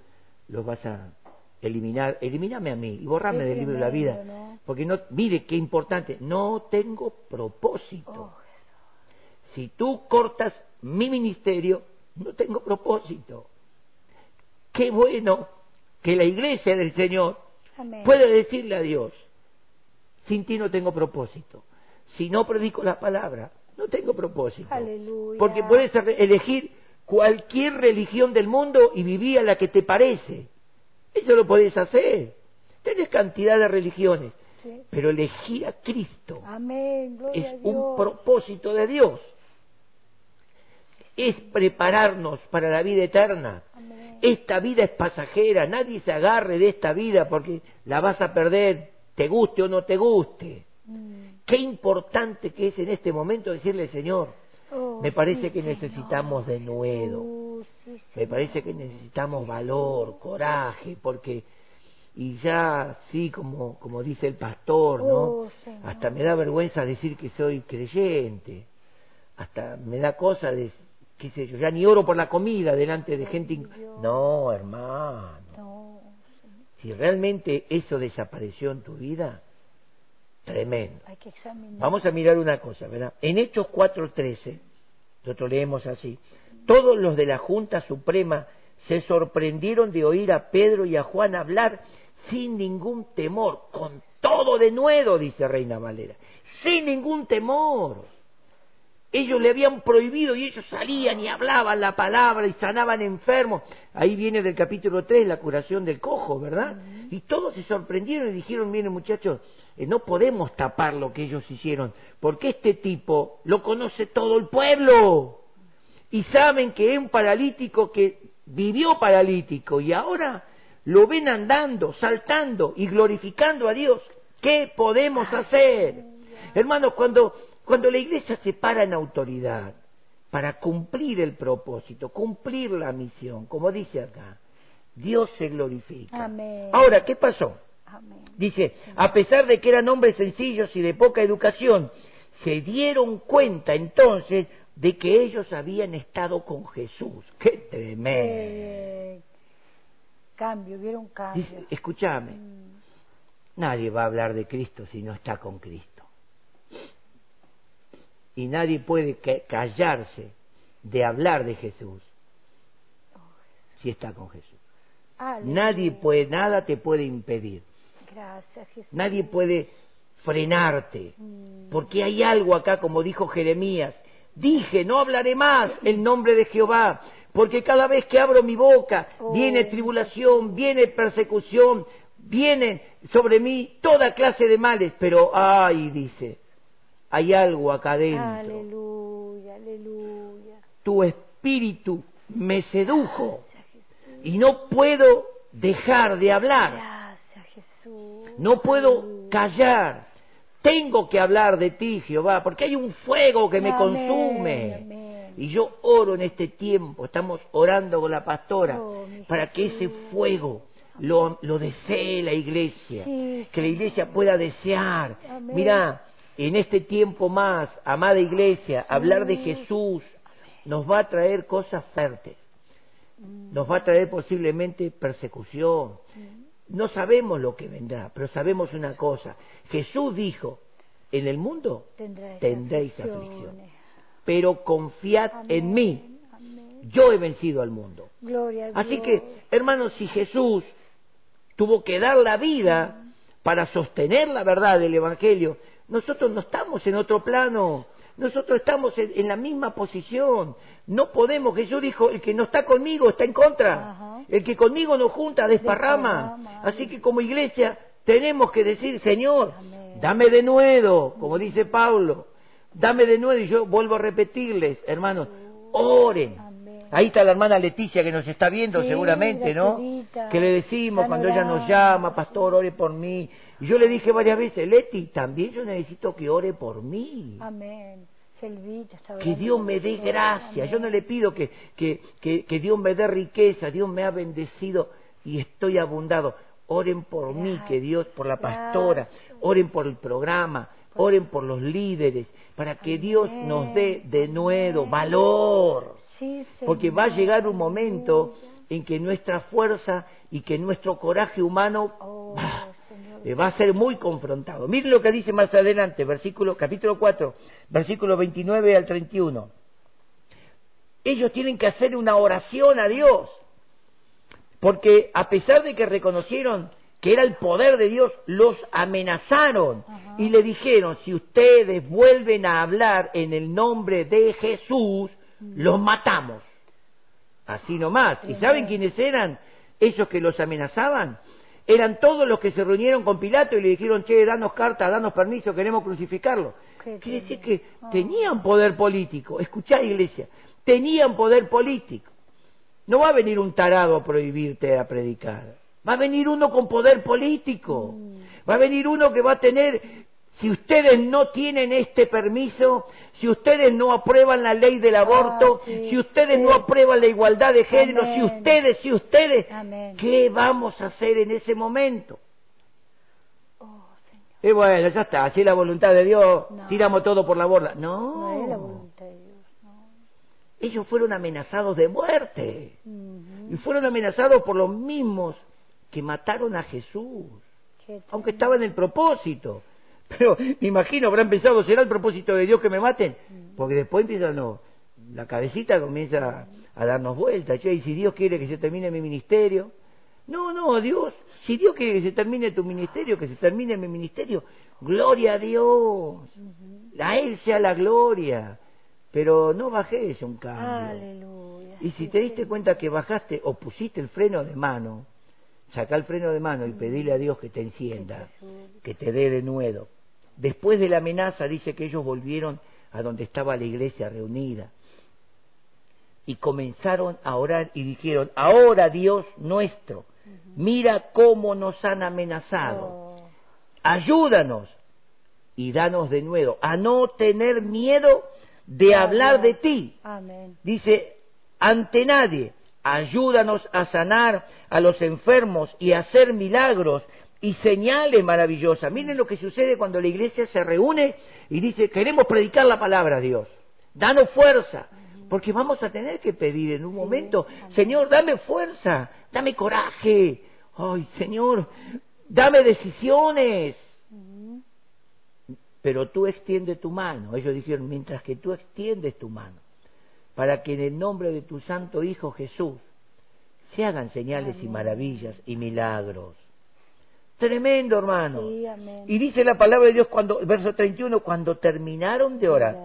Speaker 1: los vas a eliminar, elimíname a mí y borrame del libro de la vida. Porque no, mire qué importante, no tengo propósito. Oh, si tú cortas mi ministerio, no tengo propósito. Qué bueno que la iglesia del Señor puede decirle a Dios, sin ti no tengo propósito. Si no predico la palabra, no tengo propósito. Porque puedes elegir cualquier religión del mundo y vivir a la que te parece. Eso lo puedes hacer. Tienes cantidad de religiones. Pero elegir a Cristo es un propósito de Dios. Es prepararnos para la vida eterna. Esta vida es pasajera. Nadie se agarre de esta vida porque la vas a perder, te guste o no te guste. Mm. Qué importante que es en este momento decirle, Señor, oh, me parece que necesitamos de nuevo, oh, me parece que necesitamos valor, coraje, porque y ya sí como como dice el pastor, ¿no? Oh, hasta me da vergüenza decir que soy creyente, hasta me da cosa de qué sé yo, ya ni oro por la comida delante de gente, no, hermano. Si realmente eso desapareció en tu vida, Tremendo. Vamos a mirar una cosa, ¿verdad? En Hechos 4.13, nosotros leemos así, todos los de la Junta Suprema se sorprendieron de oír a Pedro y a Juan hablar sin ningún temor, con todo de nuevo, dice Reina Valera, sin ningún temor. Ellos le habían prohibido y ellos salían y hablaban la palabra y sanaban enfermos. Ahí viene del capítulo 3 la curación del cojo, ¿verdad? Y todos se sorprendieron y dijeron, miren muchachos, eh, no podemos tapar lo que ellos hicieron, porque este tipo lo conoce todo el pueblo. Y saben que es un paralítico que vivió paralítico y ahora lo ven andando, saltando y glorificando a Dios. ¿Qué podemos hacer? Hermanos, cuando, cuando la iglesia se para en autoridad para cumplir el propósito, cumplir la misión, como dice acá, Dios se glorifica. Ahora, ¿qué pasó? Dice, a pesar de que eran hombres sencillos y de poca educación, se dieron cuenta entonces de que ellos habían estado con Jesús. ¡Qué tremendo!
Speaker 2: cambio, vieron cambio.
Speaker 1: escúchame, mm. nadie va a hablar de Cristo si no está con Cristo. Y nadie puede callarse de hablar de Jesús si está con Jesús. Nadie puede, nada te puede impedir.
Speaker 2: Gracias, Jesús.
Speaker 1: Nadie puede frenarte,
Speaker 2: Mm.
Speaker 1: porque hay algo acá, como dijo Jeremías. Dije, no hablaré más el nombre de Jehová, porque cada vez que abro mi boca
Speaker 2: Oh.
Speaker 1: viene tribulación, viene persecución, viene sobre mí toda clase de males, pero ay, dice, hay algo acá adentro.
Speaker 2: Aleluya, aleluya.
Speaker 1: Tu espíritu me sedujo y no puedo dejar de hablar.
Speaker 2: Gracias, Jesús.
Speaker 1: No puedo callar. Tengo que hablar de ti, Jehová, porque hay un fuego que me
Speaker 2: Amén,
Speaker 1: consume.
Speaker 2: amén.
Speaker 1: Y yo oro en este tiempo, estamos orando con la pastora,
Speaker 2: Oh,
Speaker 1: para que ese fuego lo, lo desee la iglesia,
Speaker 2: Sí,
Speaker 1: que la iglesia pueda desear. Mira, en este tiempo más, amada iglesia, hablar de Jesús nos va a traer cosas
Speaker 2: Mm,
Speaker 1: nos va a traer posiblemente persecución, no sabemos lo que vendrá, pero sabemos una cosa. Jesús dijo, en el mundo
Speaker 2: Tendréis,
Speaker 1: tendréis
Speaker 2: aflicciones.
Speaker 1: aflicción, pero confiad en mí,
Speaker 2: amén.
Speaker 1: yo he vencido al mundo.
Speaker 2: Gloria
Speaker 1: Así
Speaker 2: Dios.
Speaker 1: que, hermanos, si Jesús tuvo que dar la vida para sostener la verdad del Evangelio, nosotros no estamos en otro plano, nosotros estamos en, en la misma posición. No podemos, Jesús dijo, el que no está conmigo está en contra,
Speaker 2: Ajá.
Speaker 1: el que conmigo no junta desparrama.
Speaker 2: Desparrama,
Speaker 1: Así que como iglesia tenemos que decir, Señor,
Speaker 2: Amén.
Speaker 1: dame de nuevo, como dice Pablo, dame de nuevo y yo vuelvo a repetirles, hermanos, oren.
Speaker 2: Amén.
Speaker 1: Ahí está la hermana Leticia que nos está viendo
Speaker 2: Sí,
Speaker 1: seguramente, ¿no? Que le decimos cuando ella nos llama, pastor, ore por mí. Y yo le dije varias veces, Leti, también yo necesito que ore por mí.
Speaker 2: Amén.
Speaker 1: Que Dios me dé gracia. Yo no le pido que, que, que, que Dios me dé riqueza. Dios me ha bendecido y estoy abundado. Oren por mí,
Speaker 2: Gracias.
Speaker 1: que Dios, por la pastora. Oren por el programa. Oren por los líderes. Para que Dios nos dé de nuevo valor.
Speaker 2: Sí,
Speaker 1: Porque va a llegar un momento en que nuestra fuerza y que nuestro coraje humano
Speaker 2: Oh,
Speaker 1: bah, va a ser muy confrontado. Miren lo que dice más adelante, versículo, capítulo 4, versículo 29 al 31. Ellos tienen que hacer una oración a Dios, porque a pesar de que reconocieron que era el poder de Dios, los amenazaron
Speaker 2: Ajá.
Speaker 1: y le dijeron, si ustedes vuelven a hablar en el nombre de Jesús, los matamos. Así nomás. ¿Y saben quiénes eran esos que los amenazaban? Eran todos los que se reunieron con Pilato y le dijeron, che, danos carta, danos permiso, queremos crucificarlo.
Speaker 2: Qué
Speaker 1: Quiere decir que
Speaker 2: Ah.
Speaker 1: tenían poder político. Escuchá, iglesia, tenían poder político. No va a venir un tarado a prohibirte a predicar. Va a venir uno con poder político. Va a venir uno que va a tener, si ustedes no tienen este permiso, si ustedes no aprueban la ley del aborto,
Speaker 2: Ah, sí,
Speaker 1: si ustedes
Speaker 2: sí.
Speaker 1: no aprueban la igualdad de género, si ustedes, si ustedes,
Speaker 2: Amén.
Speaker 1: ¿qué vamos a hacer en ese momento?
Speaker 2: Oh, Señor.
Speaker 1: Y bueno, ya está, así es la voluntad de Dios,
Speaker 2: No.
Speaker 1: tiramos todo por la borda.
Speaker 2: No es la voluntad de Dios. No.
Speaker 1: ellos fueron amenazados de muerte. Y fueron amenazados por los mismos que mataron a Jesús,
Speaker 2: Qué
Speaker 1: aunque estaba en el propósito. Pero me imagino, habrán pensado, ¿será el propósito de Dios que me maten? Porque después empieza, no, la cabecita comienza a darnos vueltas. Che, y si Dios quiere que se termine mi ministerio, no, no, Dios, si Dios quiere que se termine tu ministerio, que se termine mi ministerio, gloria a Dios, a Él sea la gloria, pero no bajes un cambio.
Speaker 2: Aleluya.
Speaker 1: Y si te diste cuenta que bajaste o pusiste el freno de mano, saca el freno de mano y pedile a Dios que te encienda, que te dé de nuevo. Después de la amenaza dice que ellos volvieron a donde estaba la iglesia reunida. Y comenzaron a orar y dijeron, ahora Dios nuestro, mira cómo nos han amenazado,
Speaker 2: Oh,
Speaker 1: ayúdanos y danos de nuevo a no tener miedo de hablar de ti.
Speaker 2: Amén.
Speaker 1: Dice, ante nadie, ayúdanos a sanar a los enfermos y a hacer milagros y señales maravillosas. Miren lo que sucede cuando la iglesia se reúne y dice, queremos predicar la palabra a Dios. Danos fuerza, porque vamos a tener que pedir en un momento, Señor, dame fuerza, dame coraje. Ay, Señor, dame decisiones. Pero tú extiende tu mano. Ellos dijeron, mientras que tú extiendes tu mano, para que en el nombre de tu Santo Hijo Jesús se hagan señales y maravillas y milagros. Tremendo, hermano.
Speaker 2: Sí, amén.
Speaker 1: Y dice la palabra de Dios cuando, verso 31, cuando terminaron de orar,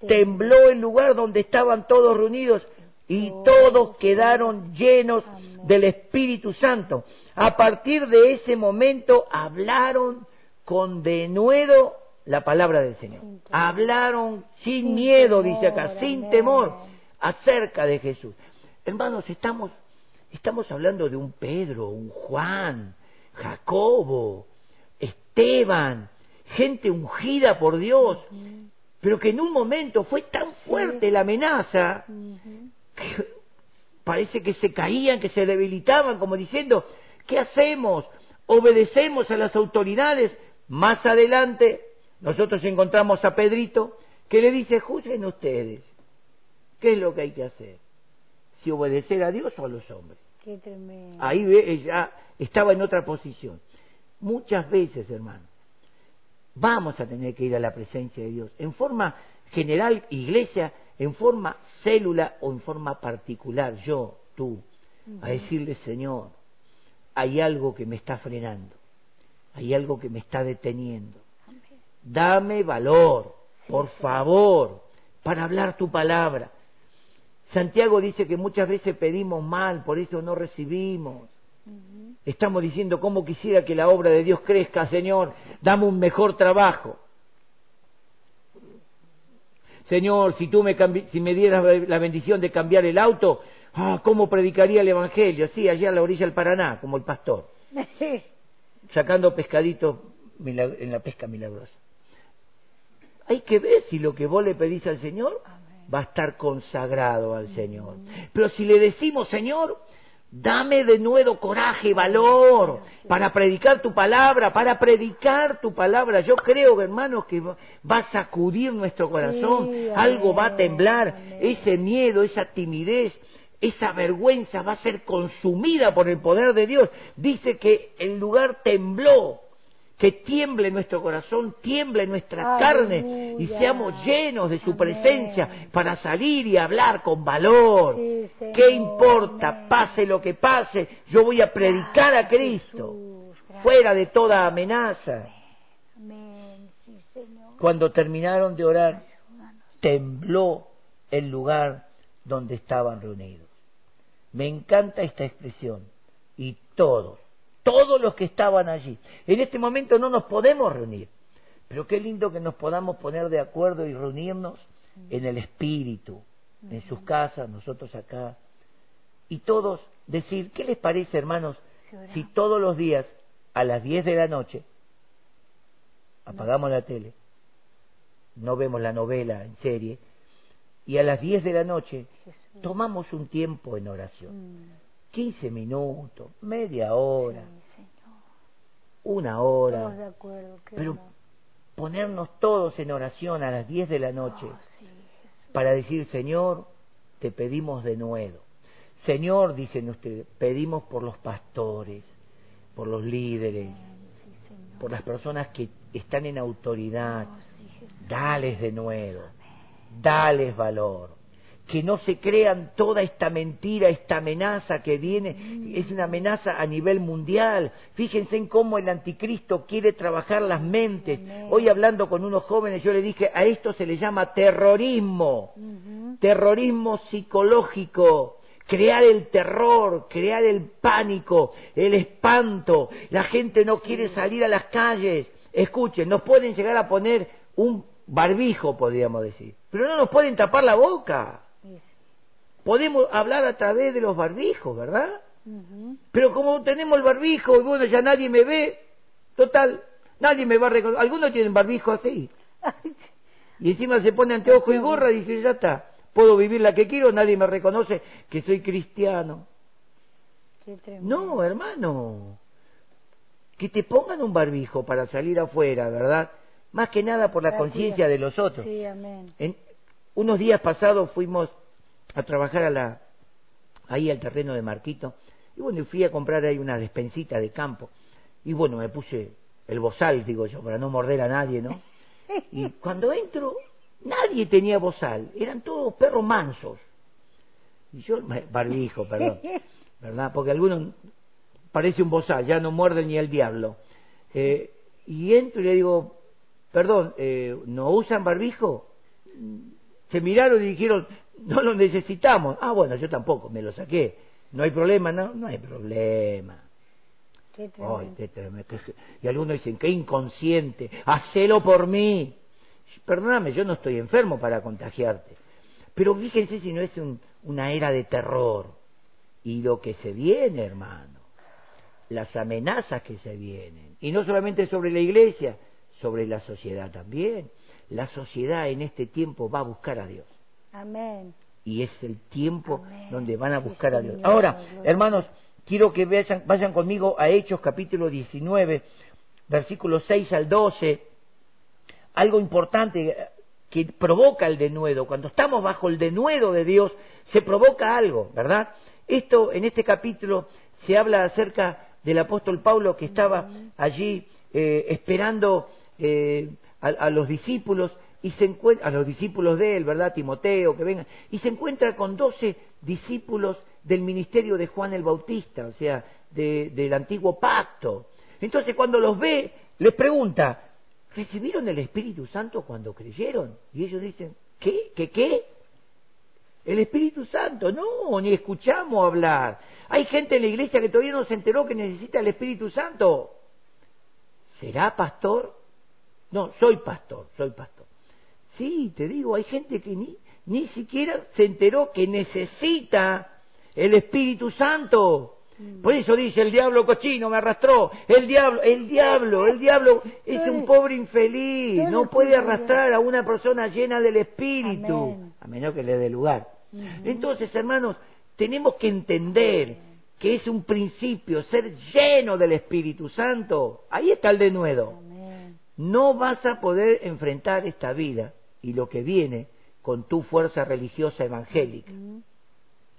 Speaker 2: Te-
Speaker 1: tembló el lugar donde estaban todos reunidos y todos quedaron llenos
Speaker 2: Amén.
Speaker 1: del Espíritu Santo. A partir de ese momento hablaron con denuedo la palabra del Señor.
Speaker 2: Sin.
Speaker 1: Hablaron sin,
Speaker 2: Sin
Speaker 1: miedo,
Speaker 2: temor,
Speaker 1: dice acá, sin
Speaker 2: amén.
Speaker 1: temor, acerca de Jesús. Hermanos, estamos, estamos hablando de un Pedro, un Juan, Jacobo, Esteban, gente ungida por Dios, pero que en un momento fue tan fuerte la amenaza que parece que se caían, que se debilitaban, como diciendo, ¿qué hacemos? ¿Obedecemos a las autoridades? Más adelante nosotros encontramos a Pedrito que le dice, juzguen ustedes, ¿qué es lo que hay que hacer? Si obedecer a Dios o a los hombres.
Speaker 2: Qué tremendo.
Speaker 1: Ahí ve- ya estaba en otra posición. Muchas veces, hermano, vamos a tener que ir a la presencia de Dios, en forma general, iglesia, en forma célula o en forma particular, yo, tú, a decirle, Señor, hay algo que me está frenando, hay algo que me está deteniendo. Dame valor, por favor, para hablar tu palabra. Santiago dice que muchas veces pedimos mal, por eso no recibimos. Estamos diciendo cómo quisiera que la obra de Dios crezca, Señor, dame un mejor trabajo. Señor, si tú me, si me dieras la bendición de cambiar el auto, ah, ¿cómo predicaría el Evangelio? Sí, allá a la orilla del Paraná, como el pastor, *laughs* sacando pescaditos en la pesca milagrosa. Hay que ver si lo que vos le pedís al Señor. Va a estar consagrado al Señor. Pero si le decimos, Señor, dame de nuevo coraje, valor, para predicar tu palabra, para predicar tu palabra. Yo creo, hermanos, que va a sacudir nuestro corazón, algo va a temblar, ese miedo, esa timidez. Esa vergüenza va a ser consumida por el poder de Dios. Dice que el lugar tembló, que tiemble nuestro corazón, tiemble nuestra carne y seamos llenos de su
Speaker 2: Amén.
Speaker 1: presencia para salir y hablar con valor.
Speaker 2: Sí, Señor,
Speaker 1: ¿Qué importa?
Speaker 2: amén.
Speaker 1: Pase lo que pase, yo voy a predicar a
Speaker 2: Gracias,
Speaker 1: Cristo,
Speaker 2: Jesús,
Speaker 1: fuera de toda amenaza.
Speaker 2: Amén, sí, Señor.
Speaker 1: Cuando terminaron de orar, tembló el lugar donde estaban reunidos. Me encanta esta expresión. Y todos, todos los que estaban allí. En este momento no nos podemos reunir, pero qué lindo que nos podamos poner de acuerdo y reunirnos en el espíritu, en sus casas, nosotros acá. Y todos decir, ¿qué les parece, hermanos, si todos los días a las 10 de la noche apagamos la tele, no vemos la novela en serie, y a las 10 de la noche tomamos un tiempo en oración.
Speaker 2: Mm,
Speaker 1: 15 minutos, media hora,
Speaker 2: sí,
Speaker 1: una
Speaker 2: Todos de
Speaker 1: hora,
Speaker 2: acuerdo.
Speaker 1: pero ponernos todos en oración a las 10 de la noche
Speaker 2: Oh, sí, Jesús.
Speaker 1: para decir, Señor, te pedimos de nuevo. Señor, dicen ustedes, pedimos por los pastores, por los líderes,
Speaker 2: Sí,
Speaker 1: por las personas que están en autoridad,
Speaker 2: Oh,
Speaker 1: dales de nuevo, dales valor. Que no se crean toda esta mentira, esta amenaza que viene, es una amenaza a nivel mundial. Fíjense en cómo el anticristo quiere trabajar las mentes. Hoy hablando con unos jóvenes, yo le dije, a esto se le llama terrorismo, terrorismo psicológico. Crear el terror, crear el pánico, el espanto. La gente no quiere salir a las calles. Escuchen, nos pueden llegar a poner un barbijo, podríamos decir, pero no nos pueden tapar la boca. Podemos hablar a través de los barbijos, ¿verdad? Pero como tenemos el barbijo y bueno, ya nadie me ve, total, nadie me va a reconocer. Algunos tienen barbijo así. Y encima se pone anteojo y gorra y dice, ya está, puedo vivir la que quiero, nadie me reconoce que soy cristiano.
Speaker 2: Qué.
Speaker 1: No, hermano. Que te pongan un barbijo para salir afuera, ¿verdad? Más que nada por la conciencia de los otros.
Speaker 2: Sí, amén.
Speaker 1: En unos días pasados fuimos a trabajar a la, ahí al terreno de Marquito y bueno, y fui a comprar ahí una despensita de campo y bueno, me puse el bozal, digo yo, para no morder a nadie, ¿no? Y *laughs* cuando entro, nadie tenía bozal, eran todos perros mansos. Y yo, barbijo, perdón, *laughs* ¿verdad? Porque algunos parece un bozal, ya no muerde ni el diablo. Eh, y entro y le digo, perdón, eh, ¿no usan barbijo? Se miraron y dijeron, no lo necesitamos. Ah, bueno, yo tampoco, me lo saqué. No hay problema, no, no hay problema.
Speaker 2: Qué
Speaker 1: Ay, qué tremendo, Y algunos dicen, qué inconsciente, hacelo por mí. Perdóname, yo no estoy enfermo para contagiarte. Pero fíjense si no es un- una era de terror. Y lo que se viene, hermano. Las amenazas que se vienen. Y no solamente sobre la iglesia, sobre la sociedad también. La sociedad en este tiempo va a buscar a Dios
Speaker 2: Amén.
Speaker 1: y es el tiempo
Speaker 2: Amén.
Speaker 1: donde van a
Speaker 2: Sí,
Speaker 1: buscar a Dios.
Speaker 2: Señor,
Speaker 1: Ahora, hermanos, quiero que vayan, vayan conmigo a Hechos capítulo 19, versículos 6 al 12. Algo importante que provoca el denuedo. Cuando estamos bajo el denuedo de Dios, se provoca algo, ¿verdad? Esto, en este capítulo, se habla acerca del apóstol Pablo que estaba allí eh, esperando eh, a, a los discípulos y se encuentra a los discípulos de él, ¿verdad? Timoteo, que vengan, y se encuentra con doce discípulos del ministerio de Juan el Bautista, o sea, de- del antiguo pacto. Entonces, cuando los ve, les pregunta, ¿recibieron el Espíritu Santo cuando creyeron? Y ellos dicen, ¿qué? ¿Qué qué? El Espíritu Santo, no, ni escuchamos hablar. Hay gente en la iglesia que todavía no se enteró que necesita el Espíritu Santo. ¿Será pastor? No, soy pastor, soy pastor. Sí, te digo, hay gente que ni, ni siquiera se enteró que necesita el Espíritu Santo. Por eso dice el diablo cochino me arrastró. El diablo, el diablo, el diablo es un pobre infeliz. No puede arrastrar a una persona llena del Espíritu. A menos que le dé lugar. Entonces, hermanos, tenemos que entender que es un principio ser lleno del Espíritu Santo. Ahí está el denuedo. No vas a poder enfrentar esta vida y lo que viene con tu fuerza religiosa evangélica.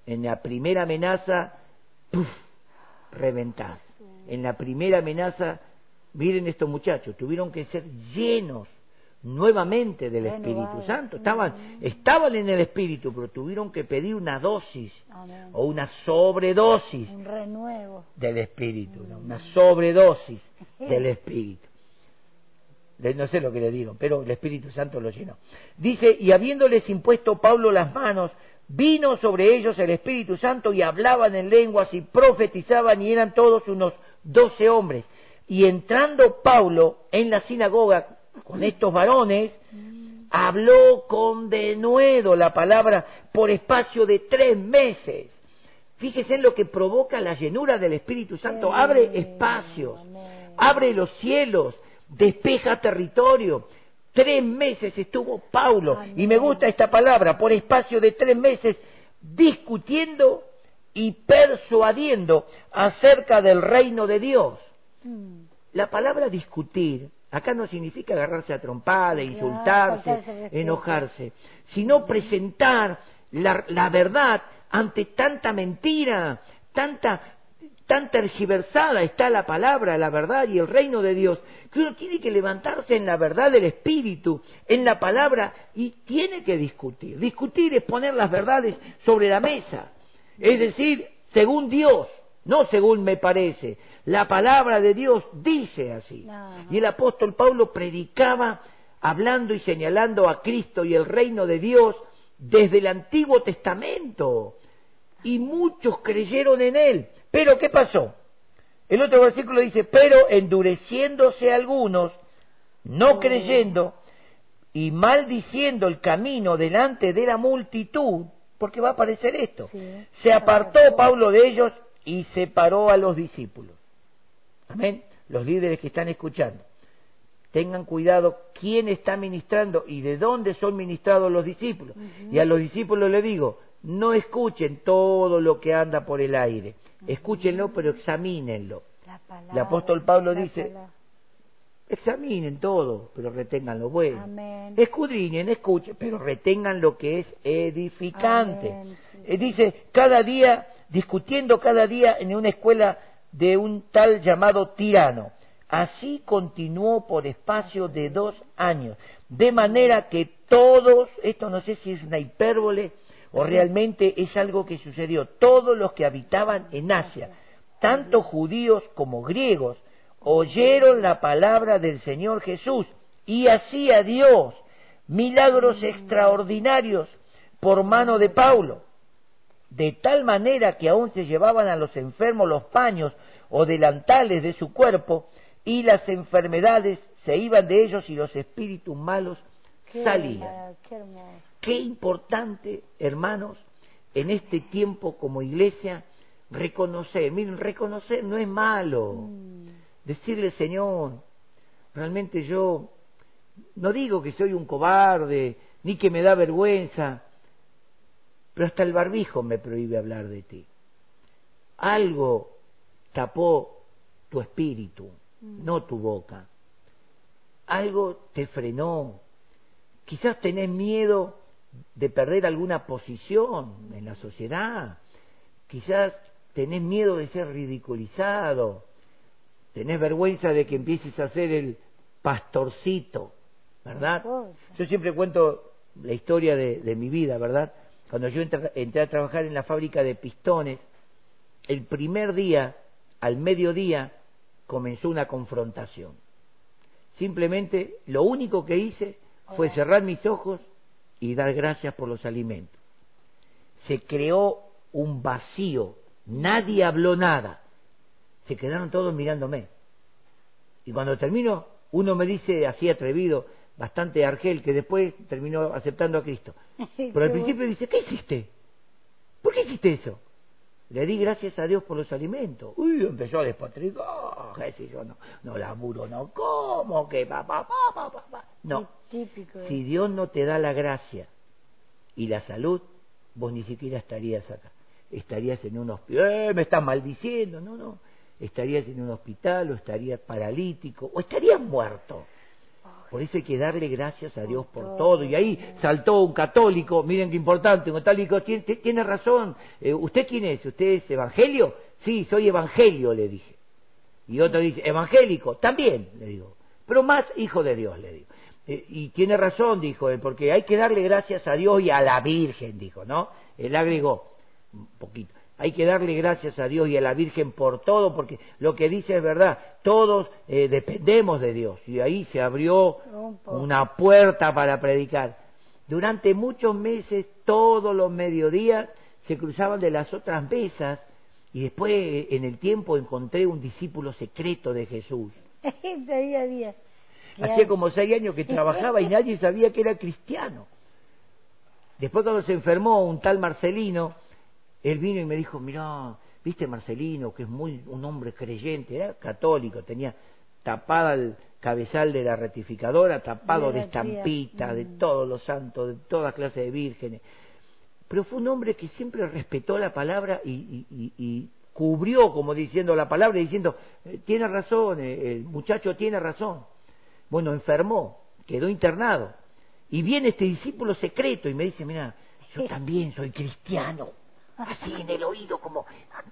Speaker 1: En la primera amenaza, ¡puf! reventás. En la primera amenaza, miren estos muchachos, tuvieron que ser llenos nuevamente del Espíritu. Santo. Estaban, estaban en el Espíritu, pero tuvieron que pedir una dosis
Speaker 2: Amén.
Speaker 1: o una sobredosis
Speaker 2: Un renuevo.
Speaker 1: del Espíritu, ¿no? una sobredosis del *laughs* Espíritu. No sé lo que le digo, pero el Espíritu Santo lo llenó. Dice, y habiéndoles impuesto Pablo las manos, vino sobre ellos el Espíritu Santo y hablaban en lenguas y profetizaban y eran todos unos doce hombres. Y entrando Pablo en la sinagoga con estos varones, habló con denuedo la palabra por espacio de tres meses. Fíjese en lo que provoca la llenura del Espíritu Santo. Abre espacios, abre los cielos, despeja territorio. Tres meses estuvo Paulo, y me gusta esta palabra, por espacio de tres meses, discutiendo y persuadiendo acerca del reino de Dios.
Speaker 2: Mm.
Speaker 1: La palabra discutir acá no significa agarrarse a trompada, insultarse, enojarse, sino presentar la, la verdad ante tanta mentira, tanta tan tergiversada está la palabra, la verdad y el reino de Dios, que uno tiene que levantarse en la verdad del Espíritu, en la palabra, y tiene que discutir. Discutir es poner las verdades sobre la mesa, es decir, según Dios, no según me parece. La palabra de Dios dice así. Y el apóstol Pablo predicaba hablando y señalando a Cristo y el reino de Dios desde el Antiguo Testamento. Y muchos creyeron en él. Pero ¿qué pasó? El otro versículo dice, pero endureciéndose algunos, no creyendo y maldiciendo el camino delante de la multitud, porque va a aparecer esto,
Speaker 2: Sí.
Speaker 1: se apartó Pablo de ellos y separó a los discípulos. Amén. Los líderes que están escuchando. Tengan cuidado quién está ministrando y de dónde son ministrados los discípulos. Y a los discípulos le digo, no escuchen todo lo que anda por el aire. Escúchenlo, pero examínenlo.
Speaker 2: La palabra,
Speaker 1: El apóstol Pablo dice,
Speaker 2: palabra.
Speaker 1: Examinen todo, pero retengan lo bueno.
Speaker 2: Amén.
Speaker 1: Escudriñen, escuchen, pero retengan lo que es edificante.
Speaker 2: Amén, sí.
Speaker 1: Eh, dice, cada día, discutiendo cada día en una escuela de un tal llamado tirano. Así continuó por espacio de dos años. De manera que todos, esto no sé si es una hipérbole o realmente es algo que sucedió, todos los que habitaban en Asia, tanto judíos como griegos, oyeron la palabra del Señor Jesús y hacía Dios milagros extraordinarios por mano de Paulo, de tal manera que aún se llevaban a los enfermos los paños o delantales de su cuerpo y las enfermedades se iban de ellos y los espíritus malos salían. Qué importante, hermanos, en este tiempo como iglesia, reconocer. Miren, reconocer no es malo. Mm. Decirle, Señor, realmente yo no digo que soy un cobarde, ni que me da vergüenza, pero hasta el barbijo me prohíbe hablar de ti. Algo tapó tu espíritu, mm. no tu boca. Algo te frenó. Quizás tenés miedo de perder alguna posición en la sociedad. Quizás tenés miedo de ser ridiculizado. Tenés vergüenza de que empieces a ser el pastorcito, ¿verdad? Yo siempre cuento la historia de, mi vida, ¿verdad? Cuando yo entré a trabajar en la fábrica de pistones, el primer día, al mediodía, comenzó una confrontación. Simplemente lo único que hice fue cerrar mis ojos y dar gracias por los alimentos. Se creó un vacío, nadie habló nada, se quedaron todos mirándome. Y cuando termino, uno me dice así atrevido, bastante argel, que después terminó aceptando a Cristo. *laughs* Pero al principio dice, ¿qué hiciste? ¿Por qué hiciste eso? Le di gracias a Dios por los alimentos. Uy, empezó a despotricar. yo no, no laburo, no como, que papá, papá, papá. No. Si Dios no te da la gracia y la salud, vos ni siquiera estarías acá. Estarías en un hospital. Eh, me estás maldiciendo. No, no. Estarías en un hospital o estarías paralítico o estarías muerto. Por eso hay que darle gracias a Dios por todo. Y ahí saltó un católico, miren qué importante, un católico tiene, tiene razón. Eh, ¿Usted quién es? ¿Usted es evangelio? Sí, soy evangelio, le dije. Y otro dice, evangélico, también, le digo. Pero más hijo de Dios, le digo. Eh, y tiene razón, dijo él, porque hay que darle gracias a Dios y a la Virgen, dijo, ¿no? Él agregó un poquito. Hay que darle gracias a Dios y a la Virgen por todo, porque lo que dice es verdad, todos eh, dependemos de Dios. Y ahí se abrió una puerta para predicar. Durante muchos meses, todos los mediodías, se cruzaban de las otras mesas y después en el tiempo encontré un discípulo secreto de Jesús. *laughs* Hacía como seis años que *laughs* trabajaba y nadie sabía que era cristiano. Después cuando se enfermó un tal Marcelino, él vino y me dijo, mira, viste Marcelino, que es muy un hombre creyente, era católico, tenía tapada el cabezal de la rectificadora, tapado de, estampita, de mm. todos los santos, de toda clase de vírgenes. Pero fue un hombre que siempre respetó la palabra y, cubrió, como diciendo la palabra, diciendo, eh, tiene razón, eh, el muchacho tiene razón. Bueno, enfermó, quedó internado. Y viene este discípulo secreto y me dice, mira, yo también soy cristiano así en el oído, como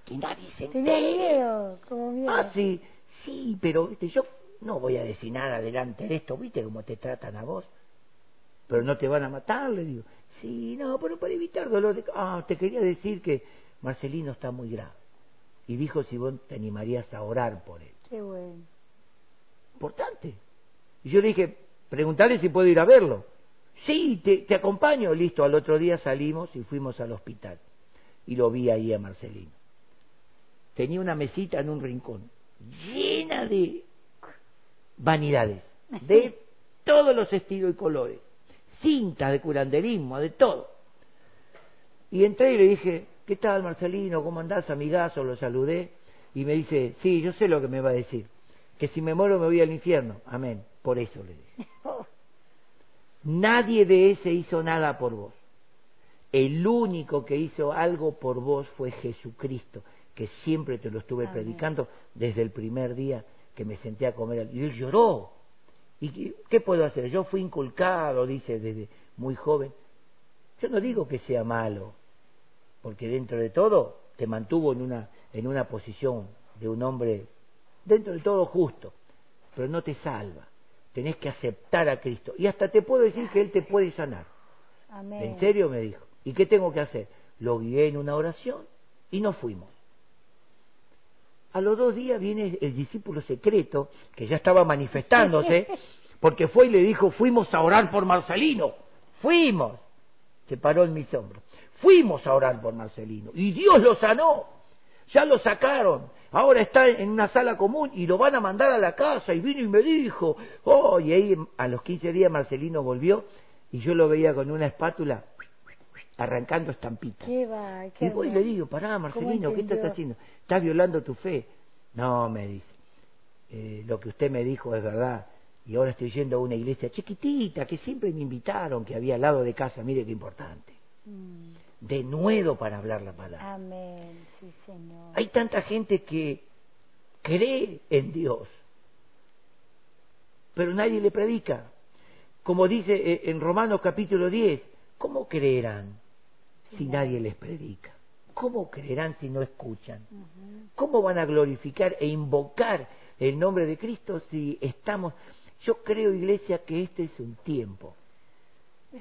Speaker 1: que nadie se entere.
Speaker 2: miedo, como miedo.
Speaker 1: Ah, sí, sí, pero ¿viste? yo no voy a decir nada delante de esto, ¿viste cómo te tratan a vos? Pero no te van a matar, le digo. Sí, no, pero para evitar dolor de... Ah, te quería decir que Marcelino está muy grave. Y dijo si vos te animarías a orar por él.
Speaker 2: Qué bueno.
Speaker 1: Importante. Y yo le dije, preguntarle si puedo ir a verlo. Sí, te, te acompaño. Listo, al otro día salimos y fuimos al hospital y lo vi ahí a Marcelino. Tenía una mesita en un rincón llena de vanidades, de *laughs* todos los estilos y colores, cintas de curanderismo, de todo. Y entré y le dije, ¿qué tal Marcelino? ¿Cómo andás, amigazo? Lo saludé y me dice, sí, yo sé lo que me va a decir, que si me muero me voy al infierno. Amén. Por eso le dije. *laughs* Nadie de ese hizo nada por vos. El único que hizo algo por vos fue Jesucristo, que siempre te lo estuve predicando desde el primer día que me senté a comer. Y él lloró. ¿Y qué, puedo hacer? Yo fui inculcado, dice, desde muy joven. Yo no digo que sea malo, porque dentro de todo te mantuvo en una, en una posición de un hombre, dentro de todo justo, pero no te salva. Tenés que aceptar a Cristo. Y hasta te puedo decir que Él te puede sanar. ¿En serio? me dijo. ¿Y qué tengo que hacer? Lo guié en una oración y nos fuimos. A los dos días viene el discípulo secreto, que ya estaba manifestándose, *laughs* porque fue y le dijo, fuimos a orar por Marcelino, fuimos. Se paró en mis hombros. Fuimos a orar por Marcelino y Dios lo sanó. Ya lo sacaron. Ahora está en una sala común y lo van a mandar a la casa. Y vino y me dijo, oh, y ahí a los 15 días Marcelino volvió y yo lo veía con una espátula arrancando estampitas.
Speaker 2: Qué va, qué
Speaker 1: y voy y le digo, pará Marcelino, ¿qué estás haciendo? Estás violando tu fe. No, me dice, eh, lo que usted me dijo es verdad. Y ahora estoy yendo a una iglesia chiquitita que siempre me invitaron, que había al lado de casa, mire qué importante. Mm. De nuevo para hablar la palabra.
Speaker 2: Amén, sí, Señor.
Speaker 1: Hay tanta gente que cree en Dios, pero nadie le predica. Como dice eh, en Romanos capítulo 10, ¿cómo creerán si nadie les predica? ¿Cómo creerán si no escuchan? ¿Cómo van a glorificar e invocar el nombre de Cristo si estamos... Yo creo, iglesia, que este es un tiempo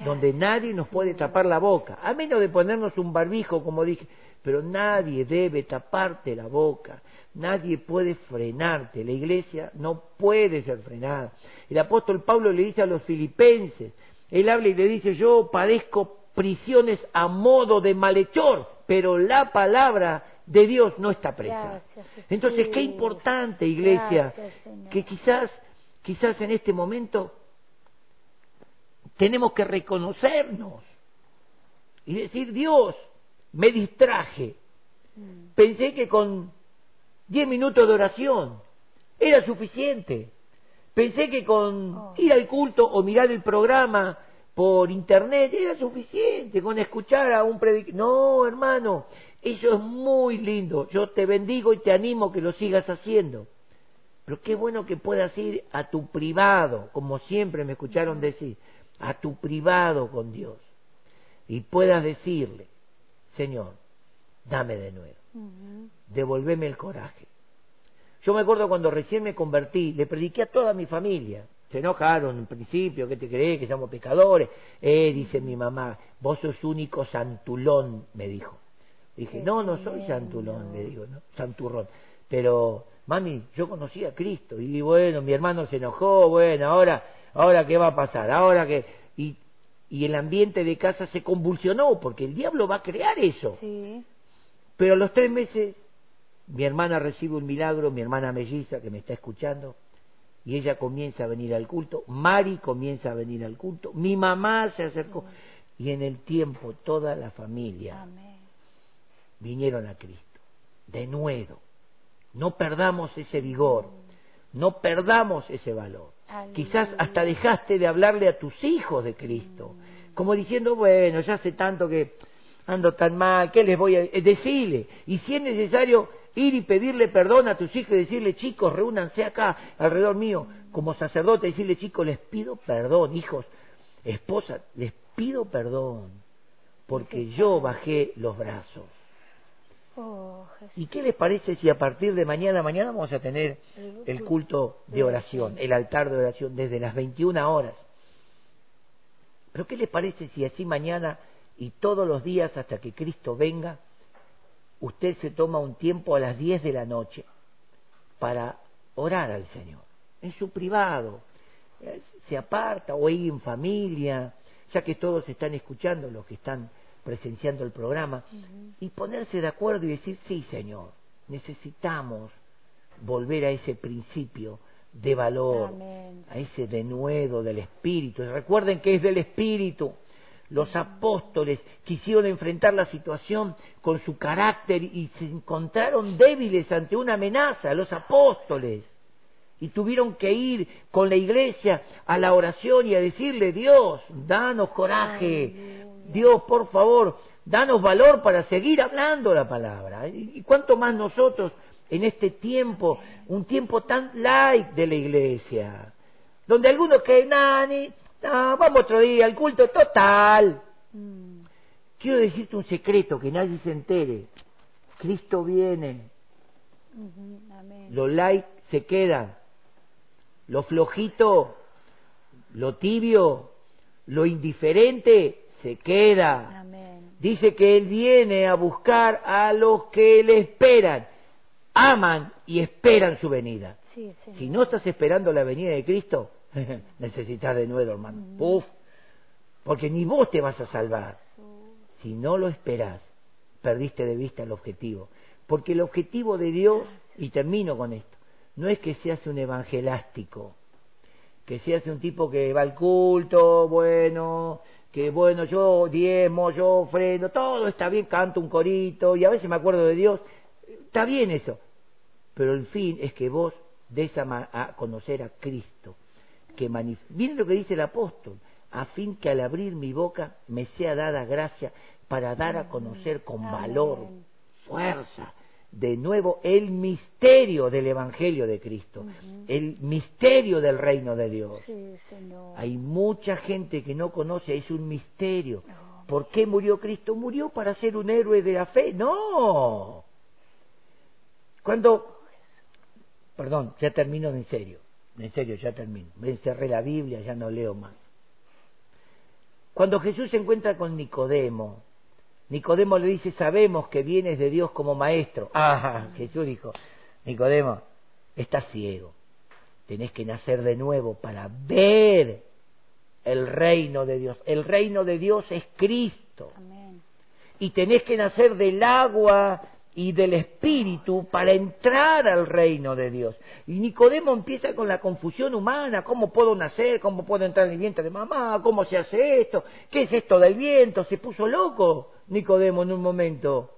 Speaker 1: donde nadie nos puede tapar la boca, a menos de ponernos un barbijo, como dije, pero nadie debe taparte la boca, nadie puede frenarte, la iglesia no puede ser frenada. El apóstol Pablo le dice a los filipenses, él habla y le dice, yo padezco prisiones a modo de malhechor, pero la palabra de Dios no está presa. Entonces, qué importante, iglesia, que quizás, quizás en este momento tenemos que reconocernos y decir, Dios, me distraje. Mm. Pensé que con diez minutos de oración era suficiente. Pensé que con oh. ir al culto o mirar el programa por internet era suficiente, con escuchar a un predicador. No, hermano, eso es muy lindo. Yo te bendigo y te animo que lo sigas haciendo. Pero qué bueno que puedas ir a tu privado, como siempre me escucharon decir, a tu privado con Dios. Y puedas decirle, Señor, dame de nuevo, devolveme el coraje. Yo me acuerdo cuando recién me convertí, le prediqué a toda mi familia, se enojaron en principio, ¿qué te crees? Que somos pecadores. Eh, dice mi mamá, vos sos único santulón, me dijo. Dije, no, no soy santulón, le digo, ¿no? Santurrón. Pero, mami, yo conocí a Cristo. Y bueno, mi hermano se enojó, bueno, ahora, ahora qué va a pasar, ahora que... Y, y el ambiente de casa se convulsionó, porque el diablo va a crear eso. Sí. Pero a los tres meses, mi hermana recibe un milagro, mi hermana melliza, que me está escuchando, y ella comienza a venir al culto, Mari comienza a venir al culto, mi mamá se acercó y en el tiempo toda la familia vinieron a Cristo, de nuevo. No perdamos ese vigor, no perdamos ese valor. Quizás hasta dejaste de hablarle a tus hijos de Cristo, como diciendo, bueno, ya hace tanto que ando tan mal, ¿qué les voy a decirle? Y si es necesario, ir y pedirle perdón a tus hijos y decirle, chicos, reúnanse acá alrededor mío, como sacerdote, decirle, chicos, les pido perdón, hijos, esposa, les pido perdón, porque yo bajé los brazos. Oh, ¿Y qué les parece si a partir de mañana, mañana vamos a tener el culto de oración, el altar de oración desde las 21 horas? Pero ¿qué les parece si así mañana y todos los días hasta que Cristo venga, usted se toma un tiempo a las 10 de la noche para orar al Señor, en su privado, eh, se aparta o ahí en familia, ya que todos están escuchando los que están presenciando el programa, y ponerse de acuerdo y decir, sí Señor, necesitamos volver a ese principio de valor, a ese denuedo del Espíritu. Recuerden que es del Espíritu, los apóstoles quisieron enfrentar la situación con su carácter y se encontraron débiles ante una amenaza, los apóstoles. Y tuvieron que ir con la iglesia a la oración y a decirle, Dios, danos coraje, Dios, por favor, danos valor para seguir hablando la palabra. Y cuánto más nosotros en este tiempo, un tiempo tan light de la iglesia, donde algunos que, nani, no, vamos otro día al culto total. Mm. Quiero decirte un secreto que nadie se entere. Cristo viene. Lo light se queda. Lo flojito, lo tibio, lo indiferente se queda. Dice que Él viene a buscar a los que le esperan. aman y esperan su venida.
Speaker 2: Sí.
Speaker 1: Si no estás esperando la venida de Cristo, *laughs* necesitas de nuevo, hermano. Puf, porque ni vos te vas a salvar. Si no lo esperás, perdiste de vista el objetivo. Porque el objetivo de Dios, y termino con esto, no es que seas un evangelástico, que seas un tipo que va al culto, bueno, que bueno, yo diezmo, yo ofrendo, todo está bien, canto un corito, y a veces me acuerdo de Dios, está bien eso, pero el fin es que vos des a conocer a Cristo, que manif miren lo que dice el apóstol, a fin que al abrir mi boca me sea dada gracia para dar a conocer con valor, fuerza, de nuevo el misterio del Evangelio de Cristo, el misterio del reino de Dios.
Speaker 2: Sí, Señor.
Speaker 1: Hay mucha gente que no conoce, es un misterio.
Speaker 2: No.
Speaker 1: ¿Por qué murió Cristo? ¿Murió para ser un héroe de la fe? No. Cuando, perdón, ya termino en serio, en serio, ya termino. Me encerré la Biblia, ya no leo más. Cuando Jesús se encuentra con Nicodemo, Nicodemo le dice, sabemos que vienes de Dios como maestro. Ah, Jesús dijo, Nicodemo, estás ciego, tenés que nacer de nuevo para ver el reino de Dios. El reino de Dios es Cristo.
Speaker 2: Amén.
Speaker 1: Y tenés que nacer del agua y del espíritu para entrar al reino de Dios. Y Nicodemo empieza con la confusión humana, ¿cómo puedo nacer? ¿Cómo puedo entrar en el vientre de mamá? ¿Cómo se hace esto? ¿Qué es esto del viento? Se puso loco Nicodemo en un momento.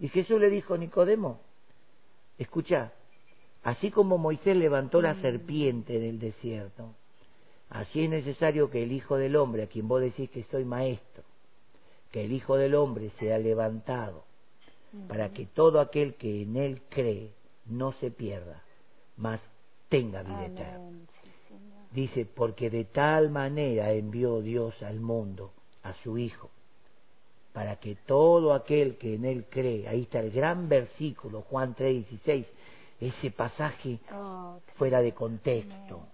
Speaker 1: Y Jesús le dijo, Nicodemo, escucha, así como Moisés levantó la serpiente del desierto, así es necesario que el Hijo del Hombre, a quien vos decís que soy maestro, que el Hijo del Hombre sea levantado, para que todo aquel que en él cree no se pierda, mas tenga vida eterna.
Speaker 2: Amén.
Speaker 1: Dice, porque de tal manera envió Dios al mundo a su Hijo, para que todo aquel que en él cree, ahí está el gran versículo, Juan 3:16, ese pasaje
Speaker 2: Oh,
Speaker 1: fuera de contexto.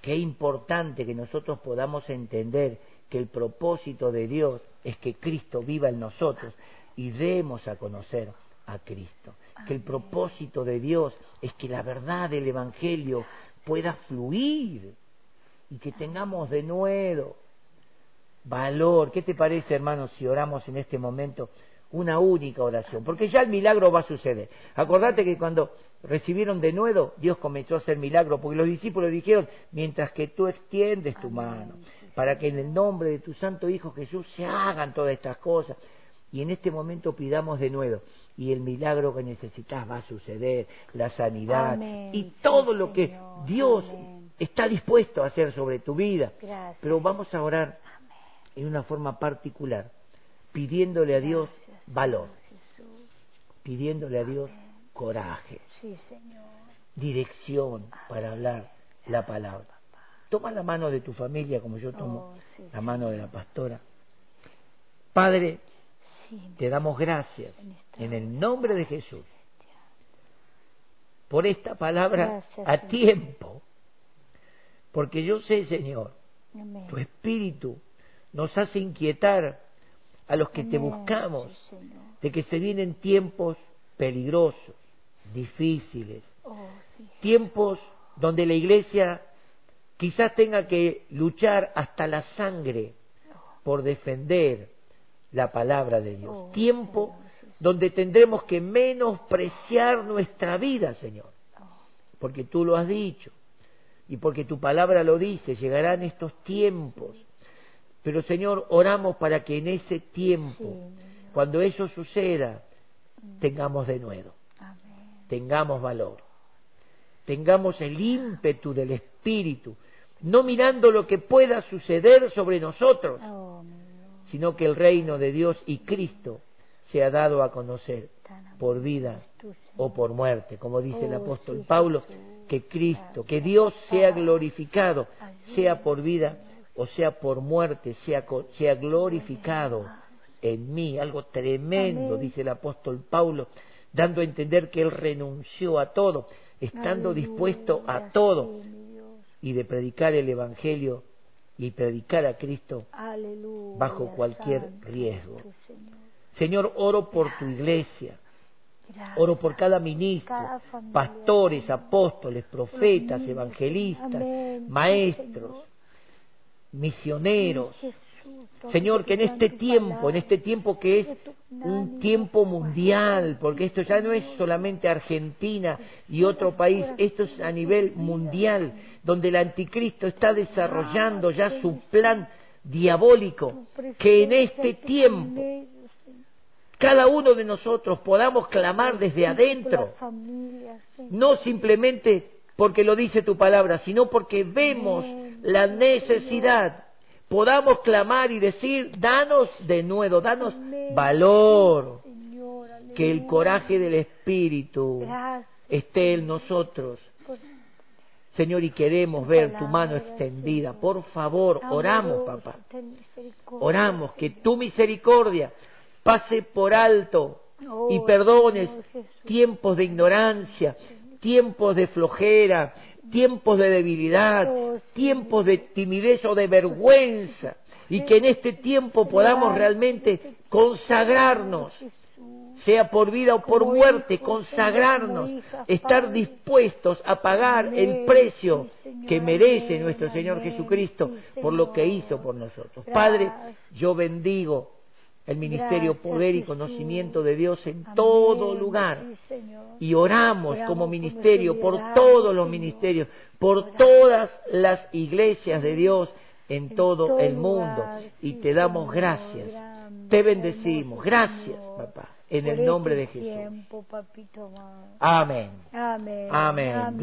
Speaker 1: Qué importante que nosotros podamos entender que el propósito de Dios es que Cristo viva en nosotros y demos a conocer a Cristo. Que el propósito de Dios es que la verdad del Evangelio pueda fluir y que tengamos de nuevo valor. ¿Qué te parece, hermanos, si oramos en este momento una única oración? Porque ya el milagro va a suceder. Acordate que cuando recibieron de nuevo, Dios comenzó a hacer milagro, porque los discípulos dijeron, mientras que tú extiendes tu mano, para que en el nombre de tu Santo Hijo Jesús se hagan todas estas cosas. Y en este momento pidamos de nuevo, y el milagro que necesitas va a suceder, la sanidad
Speaker 2: Amén.
Speaker 1: y
Speaker 2: Sí,
Speaker 1: todo lo que
Speaker 2: Señor.
Speaker 1: Dios
Speaker 2: Amén.
Speaker 1: está dispuesto a hacer sobre tu vida.
Speaker 2: Gracias.
Speaker 1: Pero vamos a orar en una forma particular, pidiéndole a Dios
Speaker 2: Gracias,
Speaker 1: valor, pidiéndole a Dios coraje,
Speaker 2: Sí, Señor.
Speaker 1: dirección para hablar la palabra. Toma la mano de tu familia como yo tomo
Speaker 2: Oh, sí,
Speaker 1: la mano de la pastora. Padre, te damos gracias
Speaker 2: En
Speaker 1: el nombre de Jesús por esta palabra
Speaker 2: Gracias,
Speaker 1: a tiempo, porque yo sé, Señor,
Speaker 2: Amén.
Speaker 1: tu espíritu nos hace inquietar a los que te buscamos
Speaker 2: Sí,
Speaker 1: de que se vienen tiempos peligrosos, difíciles,
Speaker 2: Oh, sí.
Speaker 1: tiempos donde la iglesia quizás tenga que luchar hasta la sangre por defender la palabra de Dios.
Speaker 2: Oh,
Speaker 1: Tiempo
Speaker 2: Señor
Speaker 1: donde tendremos que menospreciar nuestra vida, Señor, porque tú lo has dicho y porque tu palabra lo dice, llegarán estos tiempos. Pero Señor, oramos para que en ese tiempo,
Speaker 2: sí,
Speaker 1: cuando eso suceda, tengamos de nuevo,
Speaker 2: Amén.
Speaker 1: tengamos valor, tengamos el ímpetu del Espíritu, no mirando lo que pueda suceder sobre nosotros,
Speaker 2: Oh.
Speaker 1: Sino que el reino de Dios y Cristo sea dado a conocer por vida o por muerte, como dice el
Speaker 2: Oh,
Speaker 1: apóstol Pablo, que Cristo, que Dios sea glorificado, sea por vida o sea por muerte, sea, glorificado en mí, algo tremendo, dice el apóstol Pablo, dando a entender que él renunció a todo, estando dispuesto a todo, y de predicar el Evangelio y predicar a Cristo
Speaker 2: Aleluya,
Speaker 1: bajo cualquier
Speaker 2: santo
Speaker 1: riesgo.
Speaker 2: Señor.
Speaker 1: Señor, oro por tu iglesia,
Speaker 2: Gracias.
Speaker 1: Oro por cada ministro,
Speaker 2: Cada
Speaker 1: pastores, apóstoles, profetas, evangelistas,
Speaker 2: Amén.
Speaker 1: maestros, misioneros.
Speaker 2: Jesús,
Speaker 1: Señor, que en este tiempo, en este tiempo que es un tiempo mundial, porque esto ya no es solamente Argentina y otro país, esto es a nivel mundial, donde el anticristo está desarrollando ya su plan diabólico, que en este tiempo cada uno de nosotros podamos clamar desde adentro, no simplemente porque lo dice tu palabra, sino porque vemos la necesidad. Podamos clamar y decir, danos de nuevo, danos
Speaker 2: Amén.
Speaker 1: valor,
Speaker 2: Señor,
Speaker 1: que el coraje del Espíritu
Speaker 2: Gracias
Speaker 1: esté en nosotros.
Speaker 2: por
Speaker 1: Señor, y queremos ver tu mano extendida.
Speaker 2: Señor.
Speaker 1: Por favor, oramos, papá. Oramos que tu misericordia pase por alto y
Speaker 2: Oh,
Speaker 1: perdones
Speaker 2: Señor
Speaker 1: tiempos de ignorancia, tiempos de flojera, tiempos de debilidad, tiempos de timidez o de vergüenza, y que en este tiempo podamos realmente consagrarnos, sea por vida o por muerte, consagrarnos, estar dispuestos a pagar el precio que merece nuestro Señor Jesucristo por lo que hizo por nosotros. Padre, yo bendigo el ministerio
Speaker 2: Gracias,
Speaker 1: poder y
Speaker 2: Jesús.
Speaker 1: conocimiento de Dios en
Speaker 2: Amén,
Speaker 1: todo lugar.
Speaker 2: sí.
Speaker 1: Y oramos
Speaker 2: Oramos
Speaker 1: como ministerio por todos los ministerios, por
Speaker 2: Oramos.
Speaker 1: todas las iglesias de Dios en
Speaker 2: En
Speaker 1: todo
Speaker 2: todo
Speaker 1: el mundo.
Speaker 2: lugar,
Speaker 1: Y
Speaker 2: sí,
Speaker 1: te damos gracias.
Speaker 2: grande,
Speaker 1: Te bendecimos. Gracias,
Speaker 2: Señor,
Speaker 1: papá. En el nombre de
Speaker 2: este
Speaker 1: Jesús.
Speaker 2: tiempo, papito amado.
Speaker 1: Amén.
Speaker 2: Amén.
Speaker 1: Amén. Gloria